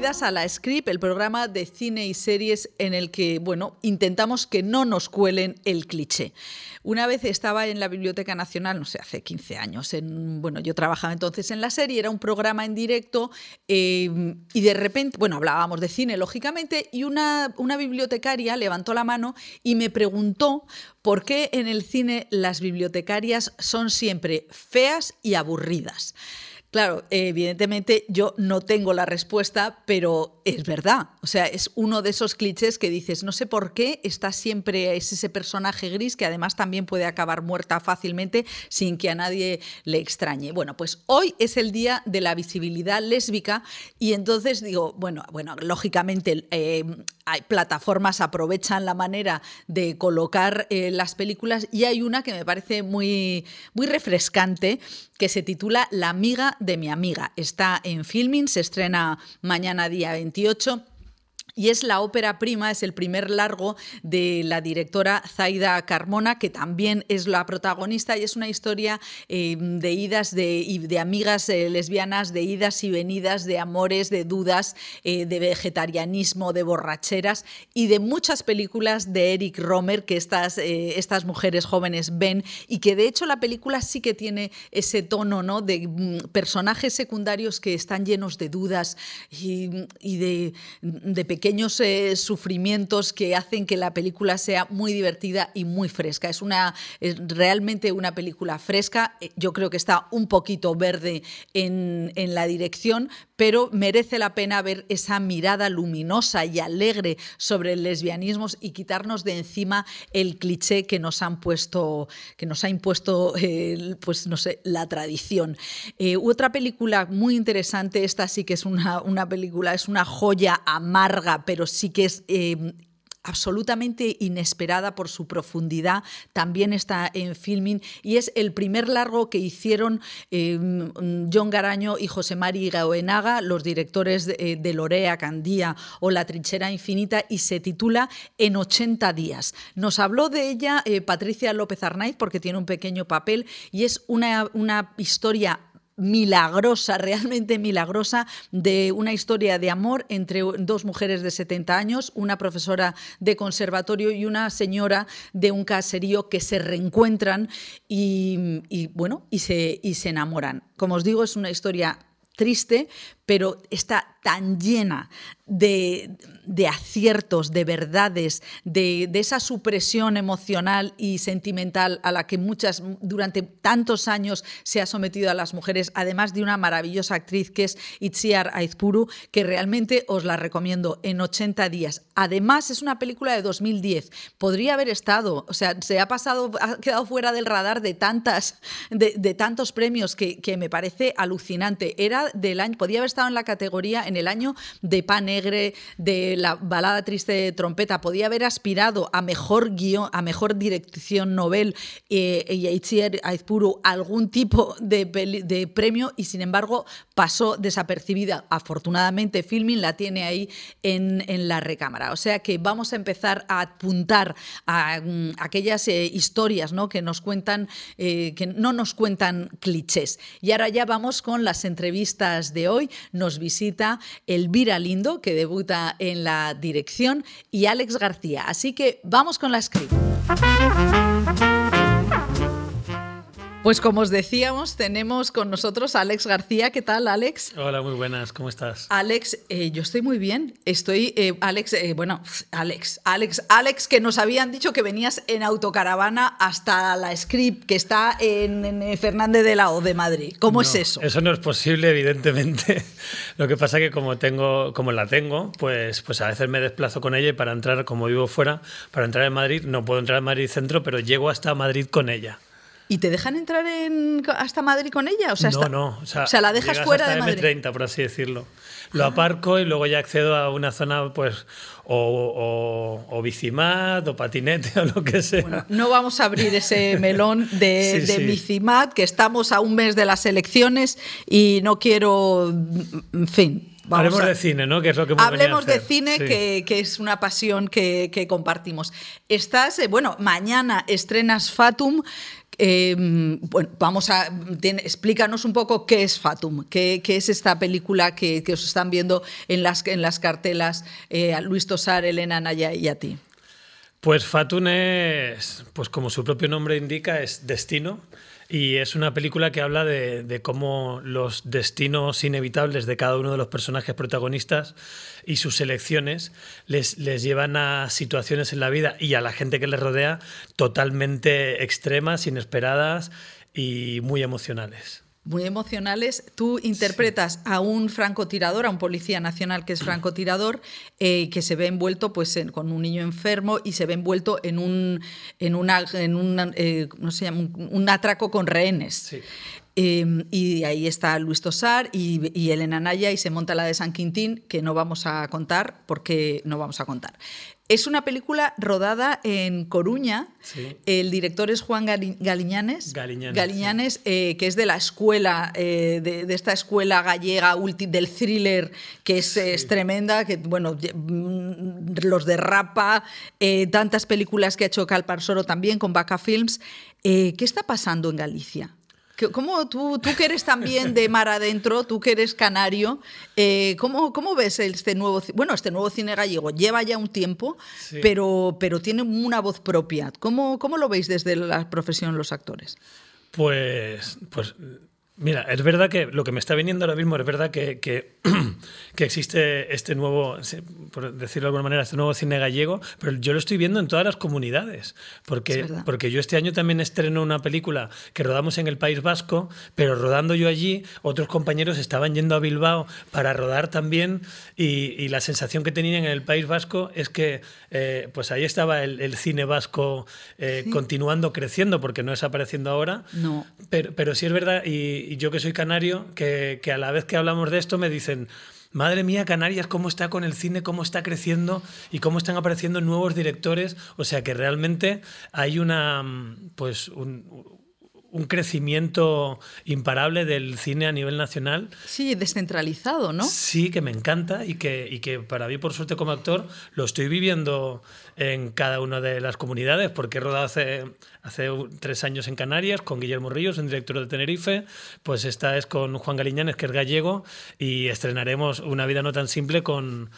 a La Script, el programa de cine y series en el que, bueno, intentamos que no nos cuelen el cliché. Una vez estaba en la Biblioteca Nacional, no sé, hace 15 años, en, bueno, yo trabajaba entonces en la serie, era un programa en directo eh, y de repente, bueno, hablábamos de cine, lógicamente, y una, una bibliotecaria levantó la mano y me preguntó por qué en el cine las bibliotecarias son siempre feas y aburridas. Claro, evidentemente yo no tengo la respuesta, pero es verdad. O sea, es uno de esos clichés que dices, no sé por qué está siempre es ese personaje gris que además también puede acabar muerta fácilmente sin que a nadie le extrañe. Bueno, pues hoy es el día de la visibilidad lésbica y entonces digo, bueno, bueno, lógicamente eh, hay plataformas aprovechan la manera de colocar eh, las películas y hay una que me parece muy, muy refrescante que se titula La amiga de mi amiga. Está en filming, se estrena mañana día 28 y es la ópera prima, es el primer largo de la directora Zaida Carmona, que también es la protagonista y es una historia eh, de idas de, de amigas eh, lesbianas, de idas y venidas, de amores, de dudas, eh, de vegetarianismo, de borracheras y de muchas películas de Eric Romer que estas, estas mujeres jóvenes ven y que de hecho la película sí que tiene ese tono ¿no? de mm, personajes secundarios que están llenos de dudas y, de, de pequeños eh, sufrimientos que hacen que la película sea muy divertida y muy fresca. Es, una, realmente una película fresca. Eh, yo creo que está un poquito verde en, en la dirección, pero merece la pena ver esa mirada luminosa y alegre sobre el lesbianismo y quitarnos de encima el cliché que nos han puesto, que nos ha impuesto, pues no sé, la tradición. Eh, otra película muy interesante, esta sí que es una, una película, es una joya amarga pero sí que es eh, absolutamente inesperada por su profundidad, también está en filming y es el primer largo que hicieron em, John Garaño y José Mari Gaoenaga, los directores de, eh, de, Lorea, Candía o La trinchera infinita y se titula En 80 días. Nos habló de ella eh, Patricia López Arnaiz porque tiene un pequeño papel y es una, una historia milagrosa, realmente milagrosa, de una historia de amor entre dos mujeres de 70 años, una profesora de conservatorio y una señora de un caserío que se reencuentran y, bueno, y se, y se enamoran. Como os digo, es una historia triste, pero está tan llena de, aciertos, de verdades, de, esa supresión emocional y sentimental a la que muchas durante tantos años se ha sometido a las mujeres, además de una maravillosa actriz que es Itziar Aizpuru, que realmente os la recomiendo en 80 días. Además, es una película de 2010. Podría haber estado, o sea, se ha pasado, ha quedado fuera del radar de tantas, de, tantos premios que, que me parece alucinante. Era del año, podía haber estado en la categoría en el año de Pa Negre, de la balada triste de trompeta. Podía haber aspirado a mejor guion, a mejor dirección novel eh, y Itziar Aizpuru algún tipo de, de, premio y sin embargo pasó desapercibida. Afortunadamente, Filming la tiene ahí en, en la recámara. O sea que vamos a empezar a apuntar a, mm, aquellas eh, historias ¿no? que nos cuentan, eh, que no nos cuentan clichés. Y ahora ya vamos con las entrevistas de hoy nos visita Elvira Lindo, que debuta en la dirección, y Alex García. Así que vamos con la script. Pues como os decíamos, tenemos con nosotros a Alex García. ¿Qué tal, Alex? Hola, muy buenas, ¿cómo estás? Alex, eh, yo estoy muy bien. Estoy, eh, Alex, eh, bueno, Alex, Alex, Alex, que nos habían dicho que venías en autocaravana hasta la Script, que está en, Fernández de la O de Madrid. ¿Cómo es eso? Eso no es posible, evidentemente. Lo que pasa es que como tengo, como la tengo, pues, pues a veces me desplazo con ella y para entrar, como vivo fuera, para entrar en Madrid, no puedo entrar en Madrid Centro, pero llego hasta Madrid con ella. ¿Y te dejan entrar en, hasta Madrid con ella? O sea, no, no. O sea, la dejas fuera hasta de Madrid. M30, por así decirlo. Lo aparco y luego ya accedo a una zona, pues, o, o, bicimat, o patinete, o lo que sea. Bueno, no vamos a abrir ese melón de, de bicimat, que estamos a un mes de las elecciones y no quiero, en fin, Hablemos de cine, ¿no? Que es lo que Hablemos de cine, que, que, es una pasión que, que compartimos. Estás, eh, bueno, mañana estrenas Fatum, Em, bueno, vamos a. explícanos un poco qué es Fatum, qué, es esta película que, os están viendo en las, en las cartelas eh, Luis Tosar, Elena Naya y a ti. Pues Fatum es, pues como su propio nombre indica, es destino. Y es una película que habla de, cómo los destinos inevitables de cada uno de los personajes protagonistas y sus elecciones les, les llevan a situaciones en la vida y a la gente que les rodea totalmente extremas, inesperadas y muy emocionales muy emocionales. Tú interpretas a un francotirador, a un policía nacional que es francotirador, eh, que se ve envuelto pues, con un niño enfermo y se ve envuelto en un, en una, en eh, no se llama? un, atraco con rehenes. Em, y ahí está Luis Tosar y, y, Elena Naya y se monta la de San Quintín, que no vamos a contar porque no vamos a contar. Es una película rodada en Coruña. El director es Juan Galiñanes, Galiñanes, eh, que es de la escuela, eh, de, esta escuela gallega del thriller, que es, tremenda, que bueno, mm, los de Rapa, eh, tantas películas que ha hecho Calparsoro también con Baca Films. ¿Qué está pasando en Galicia? ¿Cómo tú, tú que eres también de mar adentro, tú que eres canario, eh, ¿cómo, ¿cómo, ves este nuevo, bueno, este nuevo cine gallego? Lleva ya un tiempo, pero, pero tiene una voz propia. ¿Cómo, ¿Cómo lo veis desde la profesión los actores? Pues, pues Mira, es verdad que lo que me está viniendo ahora mismo es verdad que, que, existe este nuevo, por decirlo de alguna manera, este nuevo cine gallego, pero yo lo estoy viendo en todas las comunidades, porque, porque yo este año también estreno una película que rodamos en el País Vasco, pero rodando yo allí, otros compañeros estaban yendo a Bilbao para rodar también y, la sensación que tenían en el País Vasco es que eh, pues ahí estaba el, cine vasco eh, continuando creciendo, porque no es apareciendo ahora, no. pero, pero sí es verdad y y yo que soy canario, que, a la vez que hablamos de esto me dicen, madre mía, Canarias, cómo está con el cine, cómo está creciendo y cómo están apareciendo nuevos directores. O sea que realmente hay una, pues, un, un crecimiento imparable del cine a nivel nacional. Sí, descentralizado, ¿no? Sí, que me encanta y que, y que para mí, por suerte, como actor, lo estoy viviendo en cada una de las comunidades, porque he rodado hace, hace tres años en Canarias con Guillermo Ríos, un director de Tenerife, pues esta es con Juan Galiñanes, que es gallego, y estrenaremos Una vida no tan simple con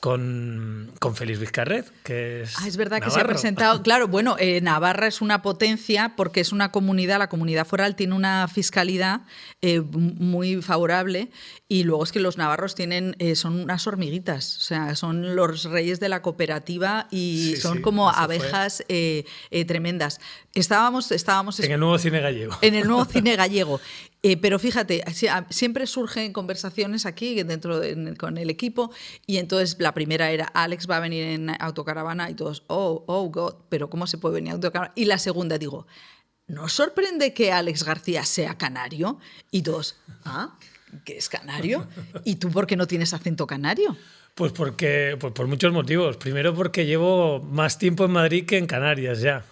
con, con Félix Vizcarret, que es. Ah, es verdad que se ha presentado. Claro, bueno, eh, Navarra es una potencia porque es una comunidad, la comunidad foral tiene una fiscalidad eh, muy favorable y luego es que los navarros tienen, eh, son unas hormiguitas, o sea, son los reyes de la cooperativa y son como abejas tremendas. Estábamos, estábamos. En el nuevo cine gallego. En el nuevo cine gallego. Eh, pero fíjate, siempre surgen conversaciones aquí dentro con el equipo y entonces la primera era Alex va a venir en autocaravana y todos, oh, oh, God, pero ¿cómo se puede venir en autocaravana? Y la segunda digo, ¿no sorprende que Alex García sea canario? Y todos, ¿ah? ¿Que es canario? ¿Y tú por qué no tienes acento canario? Pues porque, pues por muchos motivos. Primero porque llevo más tiempo en Madrid que en Canarias ya.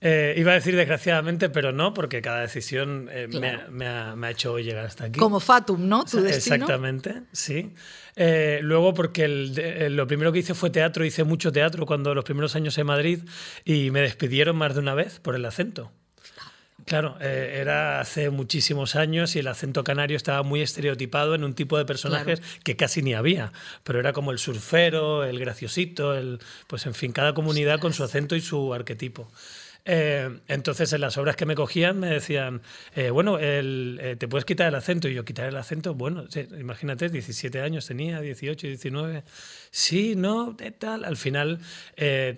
Eh, iba a decir desgraciadamente, pero no, porque cada decisión eh, me, ha, hecho llegar hasta aquí. Como Fatum, ¿no? ¿Tu Exactamente, sí. Eh, luego, porque lo primero que hice fue teatro, hice mucho teatro cuando los primeros años en Madrid y me despidieron más de una vez por el acento. Claro, era hace muchísimos años y el acento canario estaba muy estereotipado en un tipo de personajes que casi ni había, pero era como el surfero, el graciosito, el, pues en fin, cada comunidad con su acento y su arquetipo. Eh, entonces, en las obras que me cogían me decían, eh, bueno, eh, ¿te puedes quitar el acento? Y yo, ¿quitar el acento? Bueno, imagínate, 17 años tenía, 18, 19. Sí, no, tal. Al final,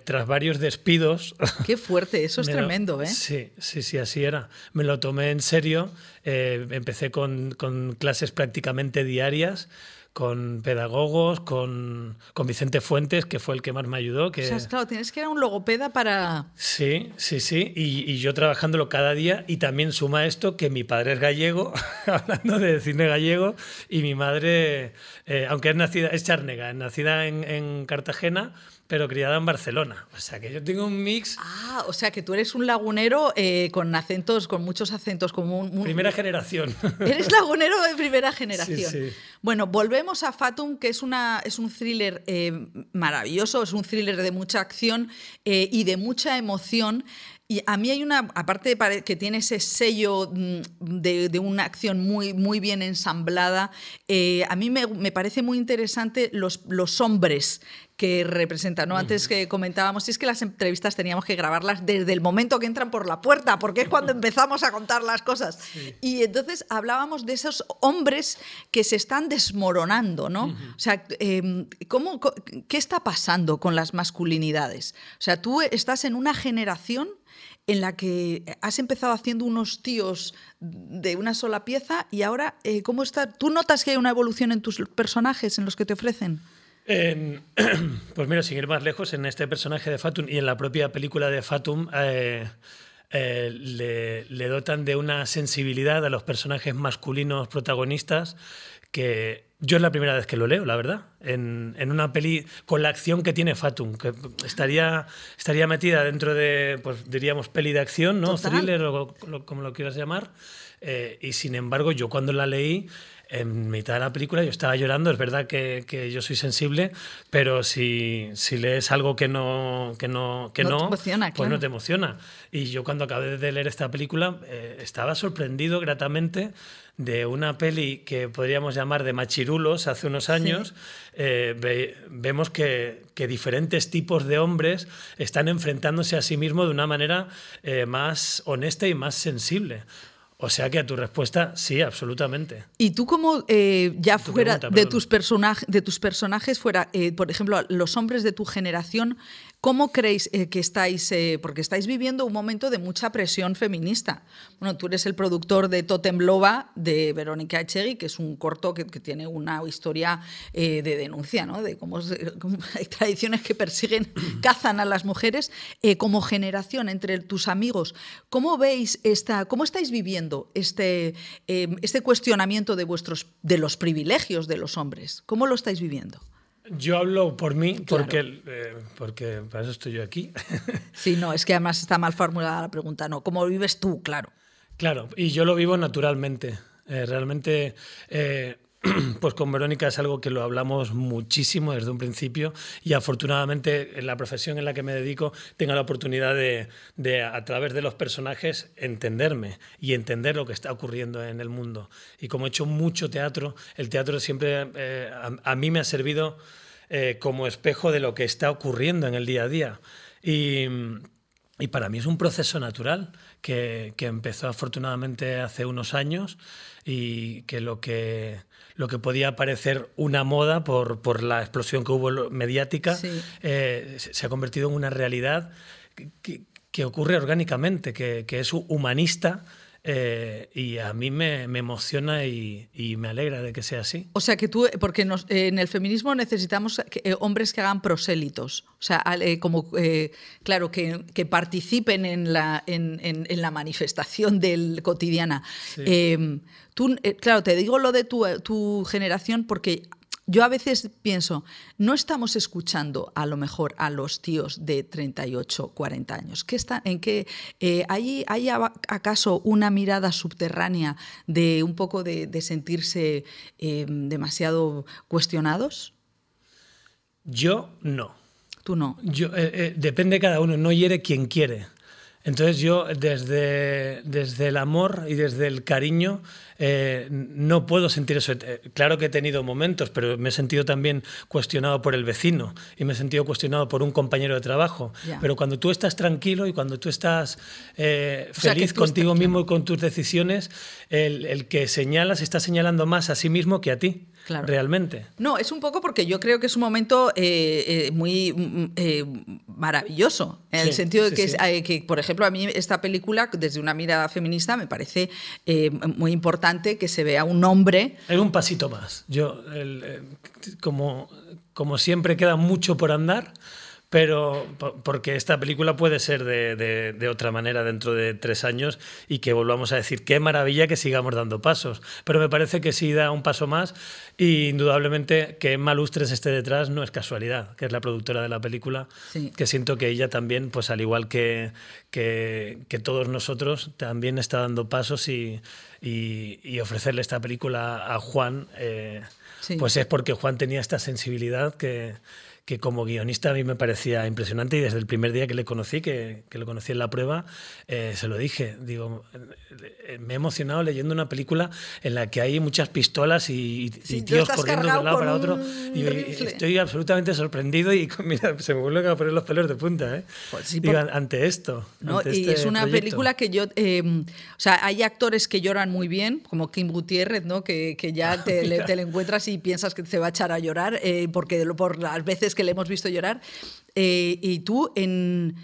tras varios despidos... Qué fuerte, eso es tremendo, ¿eh? Sí, sí, sí, así era. Me lo tomé en serio. empecé con, con clases prácticamente diarias con pedagogos, con, con, Vicente Fuentes, que fue el que más me ayudó. Que... O sea, claro, tienes que ir a un logopeda para... Sí, sí, sí, y, y, yo trabajándolo cada día y también suma esto que mi padre es gallego, hablando de cine gallego, y mi madre, eh, aunque es nacida, es charnega, es nacida en, en Cartagena, pero criada en Barcelona. O sea que yo tengo un mix. Ah, o sea que tú eres un lagunero eh, con acentos, con muchos acentos, como un. Primera generación. Eres lagunero de primera generación. Sí, sí. Bueno, volvemos a Fatum, que es, una, es un thriller eh, maravilloso, es un thriller de mucha acción eh, y de mucha emoción. Y a mí hay una, aparte de que tiene ese sello mm, de, una acción muy, muy bien ensamblada, eh, a mí me, me, parece muy interesante los, los hombres que representa. ¿no? Antes que comentábamos, si es que las entrevistas teníamos que grabarlas desde el momento que entran por la puerta, porque es cuando empezamos a contar las cosas. Y entonces hablábamos de esos hombres que se están desmoronando, ¿no? O sea, em, ¿cómo, ¿qué está pasando con las masculinidades? O sea, tú estás en una generación en la que has empezado haciendo unos tíos de una sola pieza y ahora, eh, ¿cómo está? ¿Tú notas que hay una evolución en tus personajes, en los que te ofrecen? pues mira, sin ir más lejos, en este personaje de Fatum y en la propia película de Fatum eh, eh, le, dotan de una sensibilidad a los personajes masculinos protagonistas que yo es la primera vez que lo leo, la verdad, en, una peli con la acción que tiene Fatum, que estaría, estaría metida dentro de, pues diríamos, peli de acción, ¿no? Thriller o como lo quieras llamar. Eh, y sin embargo, yo cuando la leí en mitad de la película yo estaba llorando, es verdad que, que yo soy sensible, pero si, si, lees algo que no, que no, que no, pues no te emociona. Y yo cuando acabé de leer esta película eh, estaba sorprendido gratamente de una peli que podríamos llamar de machirulos hace unos años, eh, vemos que, que, diferentes tipos de hombres están enfrentándose a sí mismos de una manera eh, más honesta y más sensible. O sea que a tu respuesta, sí, absolutamente. Y tú como eh, ya fuera de, tus de tus personajes, fuera, eh, por ejemplo, los hombres de tu generación, ¿Cómo creéis eh, que estáis, eh, porque estáis viviendo un momento de mucha presión feminista? Bueno, tú eres el productor de Totem Loba de Verónica Echegui, que es un corto que, tiene una historia eh, de denuncia, ¿no? De cómo, hay tradiciones que persiguen, cazan a las mujeres. como generación, entre tus amigos, ¿cómo veis esta, cómo estáis viviendo este, este cuestionamiento de, vuestros, de los privilegios de los hombres? ¿Cómo lo estáis viviendo? Yo hablo por mí, porque, eh, porque para eso estoy yo aquí. Sí, no, es que además está mal formulada la pregunta, no, ¿cómo vives tú? Claro. Claro, y yo lo vivo naturalmente. Eh, realmente eh, pues con Verónica es algo que lo hablamos muchísimo desde un principio y afortunadamente en la profesión en la que me dedico tengo la oportunidad de, a través de los personajes entenderme y entender lo que está ocurriendo en el mundo. Y como he hecho mucho teatro, el teatro siempre eh, a, mí me ha servido eh, como espejo de lo que está ocurriendo en el día a día. Y, para mí es un proceso natural que empezó afortunadamente hace unos años y que lo que lo que podía parecer una moda por, por la explosión que hubo mediática, eh, se ha convertido en una realidad que, que ocurre orgánicamente, que, que es humanista eh, y a mí me, me emociona y, y, me alegra de que sea así. O sea, que tú, porque nos, en el feminismo necesitamos eh, hombres que hagan prosélitos, o sea, eh, como, claro, que, que, participen en la, en, en, en, la manifestación del cotidiana. Tú, claro, te digo lo de tu, tu generación porque yo a veces pienso, no estamos escuchando a lo mejor a los tíos de 38, 40 años. ¿Qué está, ¿En qué eh, hay, acaso una mirada subterránea de un poco de, sentirse em, demasiado cuestionados? Yo no. Tú no. Yo, eh, eh, depende de cada uno, no hiere quien quiere. Entonces yo desde, desde el amor y desde el cariño eh, no puedo sentir eso. Eh, claro que he tenido momentos, pero me he sentido también cuestionado por el vecino y me he sentido cuestionado por un compañero de trabajo. Pero cuando tú estás tranquilo y cuando tú estás eh, feliz contigo mismo y con tus decisiones, el, el que señalas está señalando más a sí mismo que a ti realmente. No, es un poco porque yo creo que es un momento eh, eh, muy mm, eh, maravilloso, en el sentido de que, que, por ejemplo, a mí esta película, desde una mirada feminista, me parece muy importante que se vea un hombre. Hay un pasito más. Yo, como, como siempre, queda mucho por andar pero porque esta película puede ser de, de, otra manera dentro de tres años y que volvamos a decir qué maravilla que sigamos dando pasos. Pero me parece que sí da un paso más y indudablemente que Emma Lustres esté detrás no es casualidad, que es la productora de la película, que siento que ella también, pues al igual que, que, que todos nosotros, también está dando pasos y, y, ofrecerle esta película a Juan, eh, pues es porque Juan tenía esta sensibilidad que que como guionista a mí me parecía impresionante y desde el primer día que le conocí, que, que lo conocí en la prueba, eh, se lo dije. Digo, eh, me he emocionado leyendo una película en la que hay muchas pistolas y, tíos corriendo de un lado para otro. Y estoy absolutamente sorprendido y mira, se me vuelven a poner los pelos de punta ¿eh? Pues ante esto. y este es una película que yo... o sea, hay actores que lloran muy bien, como Kim Gutiérrez, ¿no? que, que ya te, le, te, le, encuentras y piensas que se va a echar a llorar, porque por las veces que le hemos visto llorar. y tú en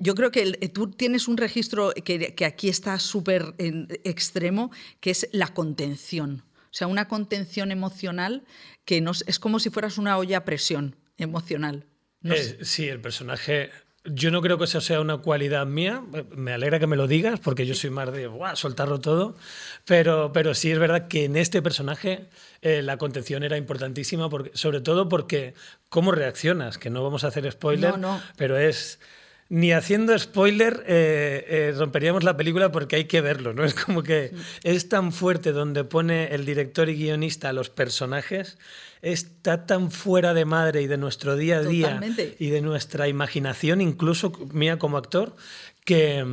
yo creo que tú tienes un registro que, aquí está súper extremo, que es la contención. O sea, una contención emocional que nos, es como si fueras una olla a presión emocional. Eh, sí, el personaje yo no creo que eso sea una cualidad mía. Me alegra que me lo digas, porque yo soy más de soltarlo todo. Pero, pero sí es verdad que en este personaje eh, la contención era importantísima, porque, sobre todo porque cómo reaccionas, que no vamos a hacer spoiler, pero es ni haciendo spoiler eh, eh, romperíamos la película porque hay que verlo, ¿no? Es como que es tan fuerte donde pone el director y guionista a los personajes, está tan fuera de madre y de nuestro día a día y de nuestra imaginación, incluso mía como actor, que,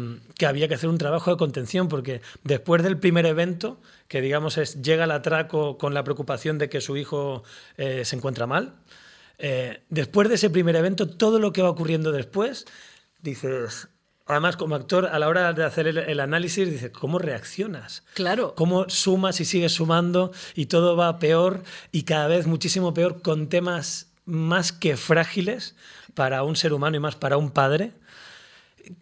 había que hacer un trabajo de contención porque después del primer evento, que digamos es llega al atraco con la preocupación de que su hijo eh, se encuentra mal, después de ese primer evento, todo lo que va ocurriendo después dices, Además, como actor, a la hora de hacer el, análisis, dices, ¿cómo reaccionas? Claro. ¿Cómo sumas y sigues sumando y todo va peor y cada vez muchísimo peor con temas más que frágiles para un ser humano y más para un padre?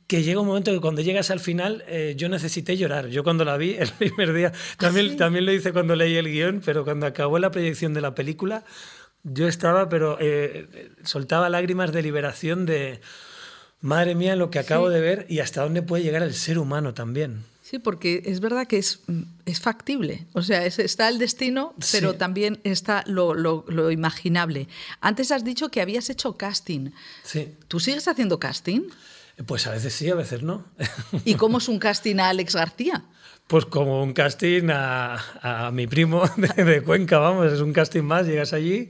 Que llega un momento que cuando llegas al final, eh, yo necesité llorar. Yo cuando la vi el primer día, también, ¿Ah, también lo hice cuando leí el guion, pero cuando acabó la proyección de la película, yo estaba, pero eh, soltaba lágrimas de liberación de madre mía lo que acabo de ver y hasta dónde puede llegar el ser humano también. Sí, porque es verdad que es, es factible. O sea, está el destino, pero también está lo, lo, imaginable. Antes has dicho que habías hecho casting. Sí. ¿Tú sigues haciendo casting? Pues a veces sí, a veces no. ¿Y cómo es un casting a Alex García? Pues como un casting a, a mi primo de, de, Cuenca, vamos, es un casting más, llegas allí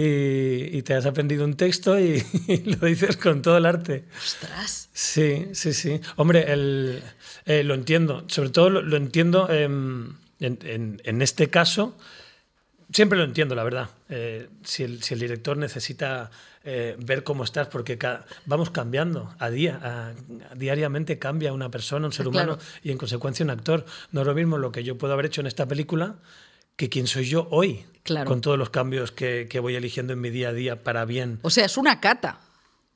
y, te has aprendido un texto y, lo dices con todo el arte. ¡Ostras! Sí, sí, sí. Hombre, el, eh, lo entiendo. Sobre todo lo, entiendo en, en, este caso. Siempre lo entiendo, la verdad. Eh, si, el, si, el, director necesita eh, ver cómo estás, porque vamos cambiando a día, diariamente cambia una persona, un ser ah, humano y en consecuencia un actor. No es lo mismo lo que yo puedo haber hecho en esta película que quién soy yo hoy, claro. con todos los cambios que, que, voy eligiendo en mi día a día para bien. O sea, es una cata.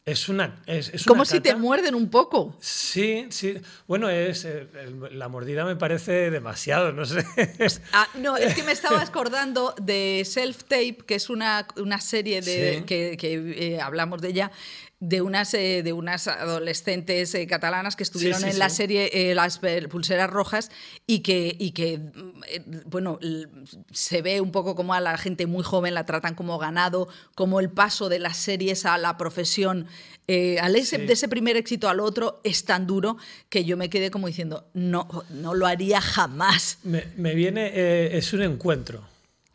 Es una. Es, Como si te muerden un poco. Sí, sí. Bueno, es eh, la mordida me parece demasiado, no sé. Ah, no, es que me estaba acordando de Self Tape, que es una, una serie de, que, que eh, hablamos de ella, de unas, eh, de unas adolescentes eh, catalanas que estuvieron en la serie eh, Las Pulseras Rojas y que, y que bueno, se ve un poco como a la gente muy joven la tratan como ganado, como el paso de las series a la profesión, al ese, de ese primer éxito al otro es tan duro que yo me quedé como diciendo, no, no lo haría jamás. Me, viene, es un encuentro.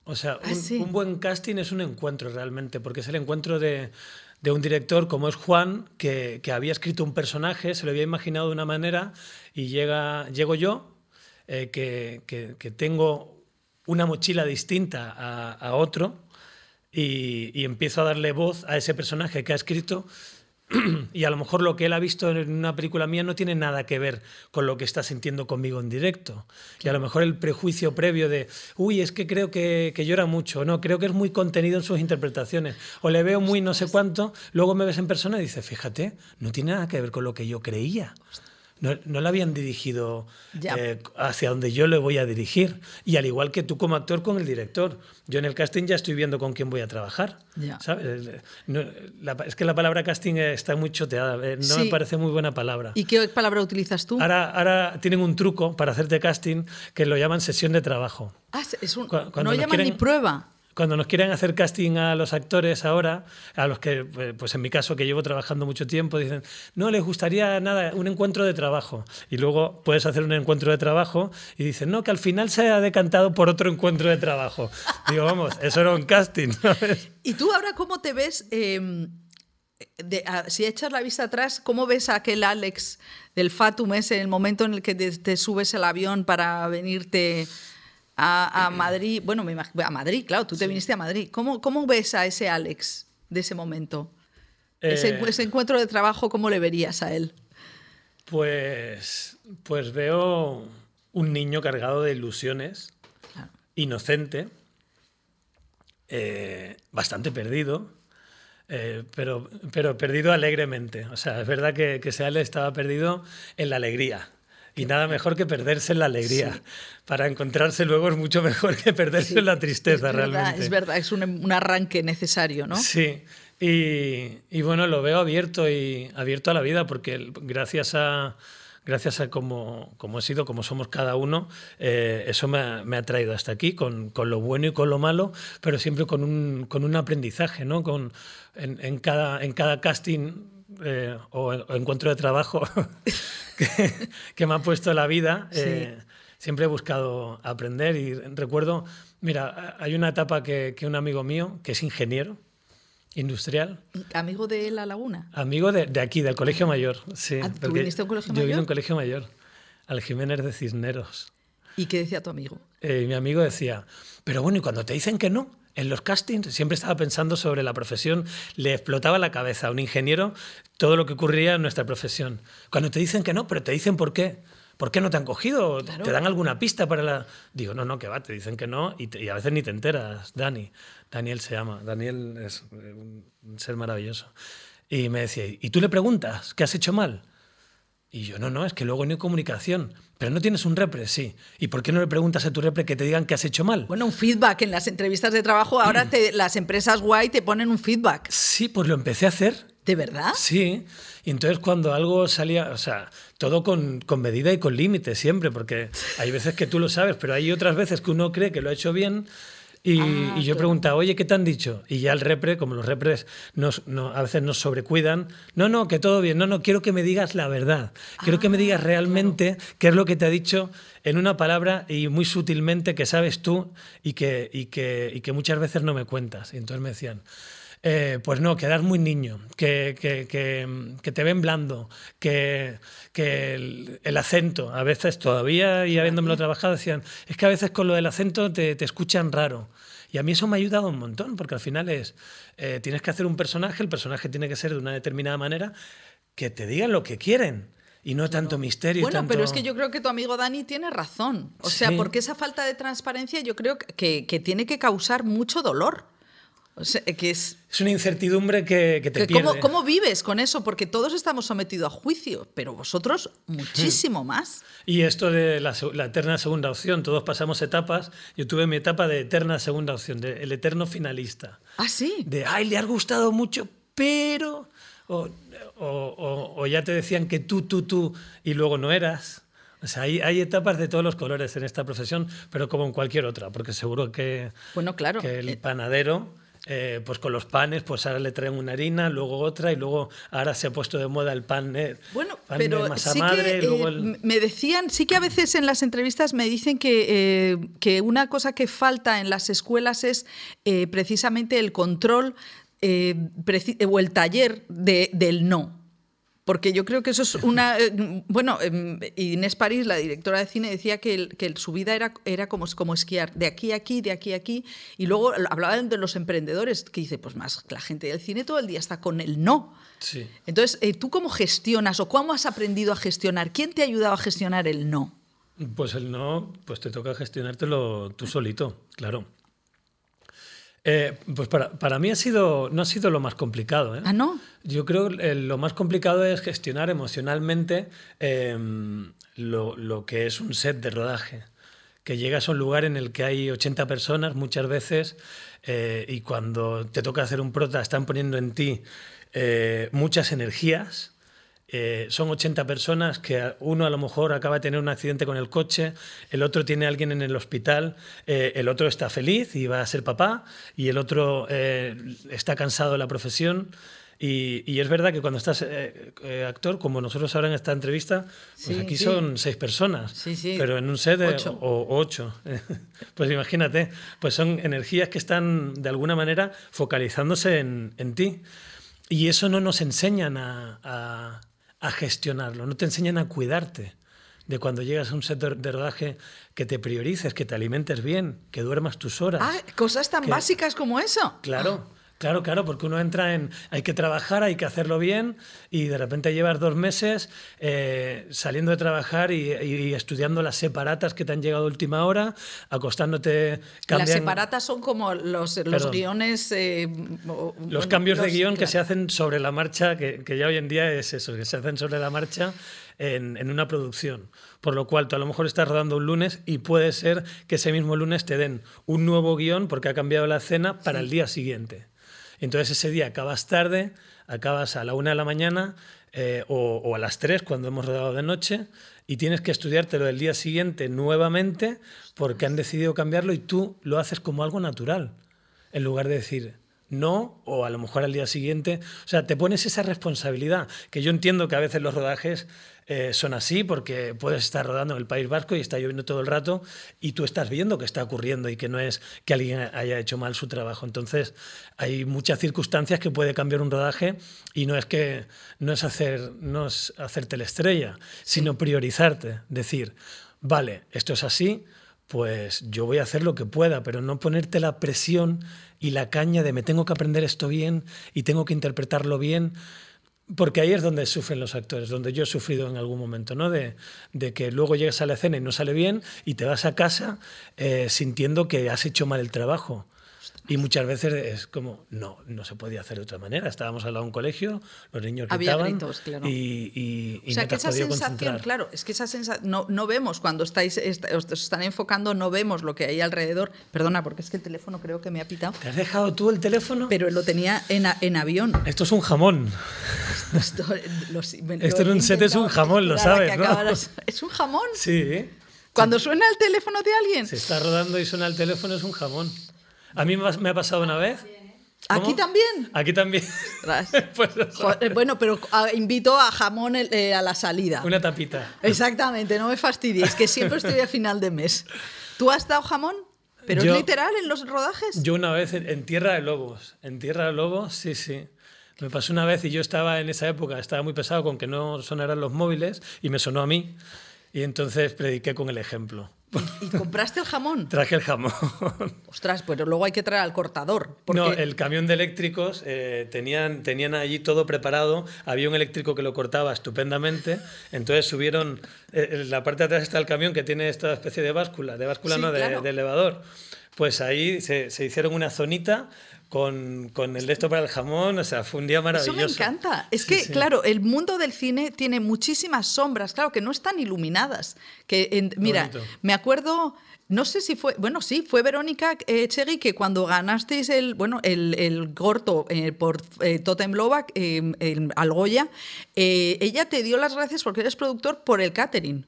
O sea, ah, un buen casting es un encuentro realmente, porque es el encuentro de de un director como es Juan, que, había escrito un personaje, se lo había imaginado de una manera, y llega, llego yo, eh, que, tengo una mochila distinta a, otro, y, y, empiezo a darle voz a ese personaje que ha escrito y a lo mejor lo que él ha visto en una película mía no tiene nada que ver con lo que está sintiendo conmigo en directo. Y a lo mejor el prejuicio previo de, uy, es que creo que, que, llora mucho, no, creo que es muy contenido en sus interpretaciones, o le veo muy no sé cuánto, luego me ves en persona y dices, fíjate, no tiene nada que ver con lo que yo creía no, no la habían dirigido eh, hacia donde yo le voy a dirigir. Y al igual que tú como actor con el director. Yo en el casting ya estoy viendo con quién voy a trabajar. ¿sabes? es que la palabra casting está muy choteada. Eh, no me parece muy buena palabra. ¿Y qué palabra utilizas tú? Ahora, ahora tienen un truco para hacerte casting que lo llaman sesión de trabajo. Ah, es un, no llaman ni prueba. Cuando nos quieren hacer casting a los actores ahora, a los que, pues, pues en mi caso, que llevo trabajando mucho tiempo, dicen, no, les gustaría nada, un encuentro de trabajo. Y luego puedes hacer un encuentro de trabajo y dicen, no, que al final se ha decantado por otro encuentro de trabajo. Digo, vamos, eso era un casting. ¿Y tú ahora cómo te ves? Em, si echas la vista atrás, ¿cómo ves a aquel Alex del Fatum ese, el momento en el que te, subes el avión para venirte a, Madrid? Bueno, a Madrid, claro, tú te viniste a Madrid. ¿Cómo, ¿Cómo ves a ese Alex de ese momento? ese, eh, ese, encuentro de trabajo, ¿cómo le verías a él? Pues, pues veo un niño cargado de ilusiones, inocente, eh, bastante perdido, eh, pero, pero perdido alegremente. O sea, es verdad que, que Seale estaba perdido en la alegría. Y nada mejor que perderse en la alegría. Para encontrarse luego es mucho mejor que perderse en la tristeza, es realmente. Es verdad, es un, un, arranque necesario, ¿no? Sí. Y, y, bueno, lo veo abierto y abierto a la vida porque gracias a, gracias a cómo, cómo he sido, cómo somos cada uno, eh, eso me ha, me ha, traído hasta aquí, con, con, lo bueno y con lo malo, pero siempre con un, con un aprendizaje, ¿no? Con, en, en, cada, en cada casting eh, o, encuentro de trabajo que, que, me ha puesto la vida, eh, siempre he buscado aprender y recuerdo, mira, hay una etapa que, que un amigo mío, que es ingeniero, industrial. ¿Amigo de La Laguna? Amigo de, de aquí, del Colegio Mayor. Sí, ah, ¿Tú viniste a un colegio yo mayor? Yo vine a un colegio mayor, al Jiménez de Cisneros. ¿Y qué decía tu amigo? Eh, mi amigo decía, pero bueno, y cuando te dicen que no, en los castings siempre estaba pensando sobre la profesión, le explotaba la cabeza a un ingeniero todo lo que ocurría en nuestra profesión. Cuando te dicen que no, pero te dicen por qué. ¿Por qué no te han cogido? Claro. ¿Te dan alguna pista para la...? Digo, no, no, que va, te dicen que no y, te, y, a veces ni te enteras, Dani. Daniel se llama. Daniel es un ser maravilloso. Y me decía, ¿y tú le preguntas qué has hecho mal? Y yo, no, no, es que luego no hay comunicación. Pero no tienes un repre, sí. ¿Y por qué no le preguntas a tu repre que te digan que has hecho mal? Bueno, un feedback en las entrevistas de trabajo. Ahora te, las empresas guay te ponen un feedback. Sí, pues lo empecé a hacer. ¿De verdad? Sí. Y entonces cuando algo salía, o sea, todo con, con medida y con límite siempre, porque hay veces que tú lo sabes, pero hay otras veces que uno cree que lo ha hecho bien y, ah, y, yo he preguntado, oye, ¿qué te han dicho? Y ya el repre, como los repres nos, no, a veces nos sobrecuidan, no, no, que todo bien, no, no, quiero que me digas la verdad, quiero ah, que me digas realmente claro. qué es lo que te ha dicho en una palabra y muy sutilmente que sabes tú y que, y que, y que muchas veces no me cuentas. Y entonces me decían, eh, pues no, quedar muy niño, que, que, que, que te ven blando, que, el, el, acento, a veces todavía y habiéndomelo trabajado, decían, es que a veces con lo del acento te, te escuchan raro. Y a mí eso me ha ayudado un montón, porque al final es, eh, tienes que hacer un personaje, el personaje tiene que ser de una determinada manera, que te digan lo que quieren. Y no tanto misterio. Bueno, tanto... pero es que yo creo que tu amigo Dani tiene razón. O sea, sí. porque esa falta de transparencia yo creo que, que tiene que causar mucho dolor. O sea, que es, es una incertidumbre que, que te que pierde. ¿cómo, ¿Cómo vives con eso? Porque todos estamos sometidos a juicio, pero vosotros muchísimo Hmm. más. Y esto de la, la, eterna segunda opción, todos pasamos etapas. Yo tuve mi etapa de eterna segunda opción, de el eterno finalista. Ah, sí. De, ay, le has gustado mucho, pero... O, o, o, o ya te decían que tú, tú, tú, y luego no eras. O sea, hay, hay, etapas de todos los colores en esta profesión, pero como en cualquier otra, porque seguro que, bueno, claro. que el panadero eh, pues con los panes, pues ahora le traen una harina, luego otra, y luego ahora se ha puesto de moda el pan, eh, bueno, pan pero de masa sí madre. Que, luego eh, el... Me decían, sí que a veces en las entrevistas me dicen que, eh, que una cosa que falta en las escuelas es precisamente el control eh, o el taller de, del no. Porque yo creo que eso es una... Eh, bueno, eh, Inés París, la directora de cine, decía que, el, que su vida era, era como, como esquiar, de aquí a aquí, de aquí a aquí. Y luego hablaban de los emprendedores, que dice, pues más, la gente del cine todo el día está con el no. Sí. Entonces, eh, ¿tú cómo gestionas o cómo has aprendido a gestionar? ¿Quién te ha ayudado a gestionar el no? Pues el no, pues te toca gestionártelo tú solito, claro. Eh, pues para, para, mí ha sido, no ha sido lo más complicado. ¿eh? ¿Ah, no? Yo creo que lo más complicado es gestionar emocionalmente eh, lo, lo, que es un set de rodaje. Que llegas a un lugar en el que hay 80 personas muchas veces eh, y cuando te toca hacer un prota están poniendo en ti eh, muchas energías eh, son 80 personas que uno a lo mejor acaba de tener un accidente con el coche, el otro tiene a alguien en el hospital, eh, el otro está feliz y va a ser papá y el otro eh, está cansado de la profesión. Y, es verdad que cuando estás actor, como nosotros ahora en esta entrevista, pues aquí son seis personas, pero en un set de ocho. O, ocho. pues imagínate, pues son energías que están de alguna manera focalizándose en, en ti. Y eso no nos enseñan a, a gestionarlo, no te enseñan a cuidarte de cuando llegas a un set de rodaje que te priorices, que te alimentes bien, que duermas tus horas. Ah, cosas tan básicas como eso. Claro. Claro, claro, porque uno entra en hay que trabajar, hay que hacerlo bien y de repente llevas dos meses eh, saliendo de trabajar y, estudiando las separatas que te han llegado a última hora, acostándote... Las separatas son como los, los guiones... Eh, los cambios de guion que se hacen sobre la marcha, que, que, ya hoy en día es eso, que se hacen sobre la marcha en, en una producción. Por lo cual tú a lo mejor estás rodando un lunes y puede ser que ese mismo lunes te den un nuevo guion porque ha cambiado la escena para el día siguiente. Entonces ese día acabas tarde, acabas a la una de la mañana eh, o, a las tres cuando hemos rodado de noche y tienes que estudiártelo el día siguiente nuevamente porque han decidido cambiarlo y tú lo haces como algo natural, en lugar de decir no o a lo mejor al día siguiente. O sea, te pones esa responsabilidad, que yo entiendo que a veces los rodajes eh, son así porque puedes estar rodando en el País Vasco y está lloviendo todo el rato y tú estás viendo que está ocurriendo y que no es que alguien haya hecho mal su trabajo. Entonces, hay muchas circunstancias que puede cambiar un rodaje y no es que no es hacer no es hacerte la estrella, sino priorizarte, decir, vale, esto es así, pues yo voy a hacer lo que pueda, pero no ponerte la presión y la caña de me tengo que aprender esto bien y tengo que interpretarlo bien porque ahí es donde sufren los actores, donde yo he sufrido en algún momento, ¿no? De, que luego llegas a la escena y no sale bien y te vas a casa eh, sintiendo que has hecho mal el trabajo. Y muchas veces es como, no, no se podía hacer de otra manera. Estábamos al lado de un colegio, los niños Había gritaban gritos, claro. y, y, y, O sea, que esa sensación, claro, es que esa sensación, no, no vemos cuando estáis, os están enfocando, no vemos lo que hay alrededor. Perdona, porque es que el teléfono creo que me ha pitado. ¿Te has dejado tú el teléfono? Pero lo tenía en, en avión. Esto es un jamón. Esto, Esto en un set es un jamón, lo sabes, ¿no? ¿Es un jamón? Sí. Cuando suena el teléfono de alguien. Se está rodando y suena el teléfono, es un jamón. A mí me ha pasado una vez. ¿Aquí también? Aquí también. pues, bueno, pero ah, invito a jamón eh, a la salida. Una tapita. Exactamente, no me fastidies, que siempre estoy a final de mes. ¿Tú has dado jamón? ¿Pero es literal en los rodajes? Yo una vez en, Tierra de Lobos. En Tierra de Lobos, sí, sí. Me pasó una vez y yo estaba en esa época, estaba muy pesado con que no sonaran los móviles y me sonó a mí. Y entonces prediqué con el ejemplo. ¿Y, compraste el jamón? Traje el jamón. Ostras, pero luego hay que traer al cortador. No, el camión de eléctricos eh, tenían, tenían allí todo preparado. Había un eléctrico que lo cortaba estupendamente. Entonces subieron. Eh, en la parte de atrás está el camión que tiene esta especie de báscula, de báscula no, de, elevador. Pues ahí se, se hicieron una zonita con, con, el esto para el jamón, o sea, fue un día maravilloso. Eso me encanta. Es que, claro, el mundo del cine tiene muchísimas sombras, claro, que no están iluminadas. Que, mira, me acuerdo, no sé si fue, bueno, sí, fue Verónica eh, Chegui que cuando ganasteis el, bueno, el, el corto eh, por eh, Totem Lovak, eh, al Goya, ella te dio las gracias porque eres productor por el catering.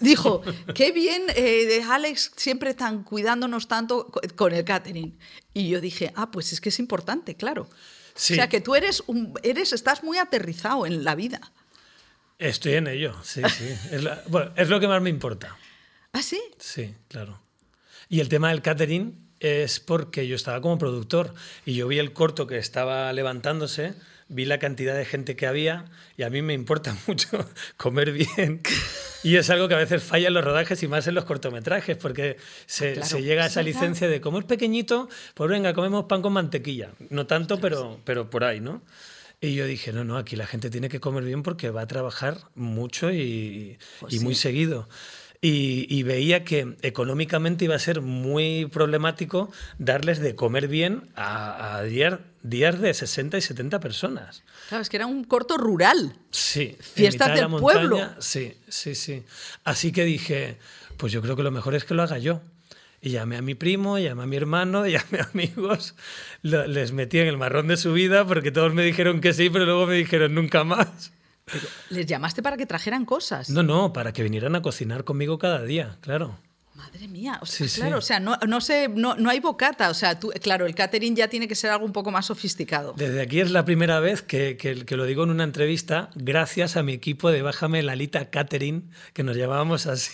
Dijo, qué bien, eh, Alex siempre están cuidándonos tanto con el catering. Y yo dije, ah, pues es que es importante, claro. O sea, que tú eres, un, eres, estás muy aterrizado en la vida. Estoy en ello, sí, sí. Es, bueno, es lo que más me importa. ¿Ah, sí? Sí, claro. Y el tema del catering es porque yo estaba como productor y yo vi el corto que estaba levantándose vi la cantidad de gente que había y a mí me importa mucho comer bien. Y es algo que a veces falla en los rodajes y más en los cortometrajes, porque se, se llega a esa licencia de como es pequeñito, pues venga, comemos pan con mantequilla. No tanto, pero, pero por ahí, ¿no? Y yo dije, no, no, aquí la gente tiene que comer bien porque va a trabajar mucho y, pues y muy seguido. Y, veía que económicamente iba a ser muy problemático darles de comer bien a, a días, de 60 y 70 personas. Claro, es que era un corto rural. Sí. Fiestas del pueblo. Sí, sí, sí. Así que dije, pues yo creo que lo mejor es que lo haga yo. Y llamé a mi primo, llamé a mi hermano, llamé a amigos, les metí en el marrón de su vida porque todos me dijeron que sí, pero luego me dijeron nunca más. Pero, ¿Les llamaste para que trajeran cosas? No, no, para que vinieran a cocinar conmigo cada día, claro. Madre mía, o sea, claro, o sea, no, no, sé, no, no, hay bocata, o sea, tú, claro, el catering ya tiene que ser algo un poco más sofisticado. Desde aquí es la primera vez que, que, que lo digo en una entrevista, gracias a mi equipo de Bájame Lalita Catering, que nos llamábamos así.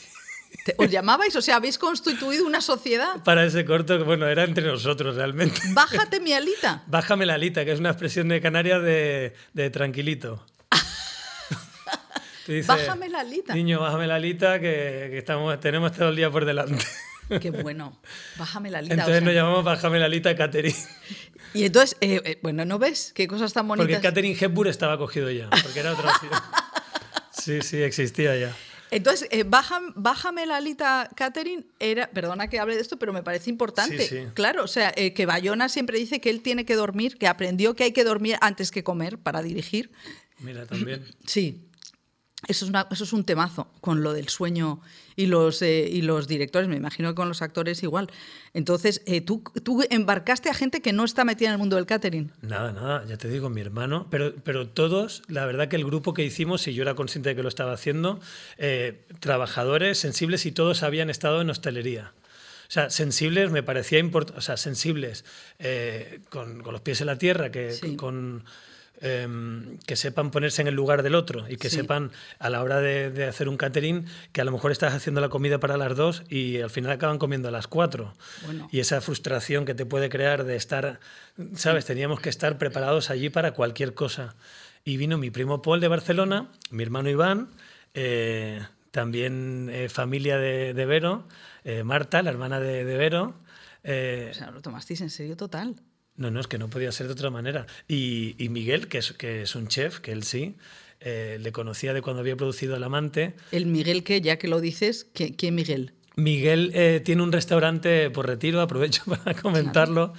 ¿Os llamabais? O sea, ¿habéis constituido una sociedad? Para ese corto, bueno, era entre nosotros realmente. Bájate mi alita. Bájame la alita, que es una expresión de Canarias de, de tranquilito. Dice, bájame la alita. Niño, bájame la alita, que, que, estamos, tenemos todo el día por delante. Qué bueno. Bájame la alita. Entonces o sea, nos llamamos Bájame la alita Catherine. Y entonces, eh, eh, bueno, ¿no ves? Qué cosas tan bonitas. Porque Catherine Hepburn estaba cogido ya, porque era otra opción. Sí, sí, existía ya. Entonces, eh, bájame, bájame, la alita, Catherine, era, perdona que hable de esto, pero me parece importante. Sí, sí. Claro, o sea, eh, que Bayona siempre dice que él tiene que dormir, que aprendió que hay que dormir antes que comer para dirigir. Mira, también. Sí. Eso es, una, eso es un temazo con lo del sueño y los, eh, y los directores. Me imagino que con los actores igual. Entonces, eh, ¿tú, ¿tú embarcaste a gente que no está metida en el mundo del catering? Nada, nada, ya te digo, mi hermano. Pero, pero todos, la verdad que el grupo que hicimos, y yo era consciente de que lo estaba haciendo, eh, trabajadores, sensibles y todos habían estado en hostelería. O sea, sensibles me parecía importante, o sea, sensibles con, con, los pies en la tierra, que Sí. con eh, que sepan ponerse en el lugar del otro y que Sí. sepan a la hora de, de hacer un catering que a lo mejor estás haciendo la comida para las dos y al final acaban comiendo a las cuatro. Bueno. Y esa frustración que te puede crear de estar, ¿sabes? Teníamos que estar preparados allí para cualquier cosa. Y vino mi primo Paul de Barcelona, mi hermano Iván, eh, también eh, familia de, de Vero, eh, Marta, la hermana de, de Vero. eh, O sea, lo tomasteis en serio total. No, no, es que no podía ser de otra manera. Y, y Miguel, que es, que es un chef, que él sí, eh, le conocía de cuando había producido El Amante. El Miguel que, ya que lo dices, ¿qué, qué Miguel? Miguel eh, tiene un restaurante por retiro, aprovecho para comentarlo.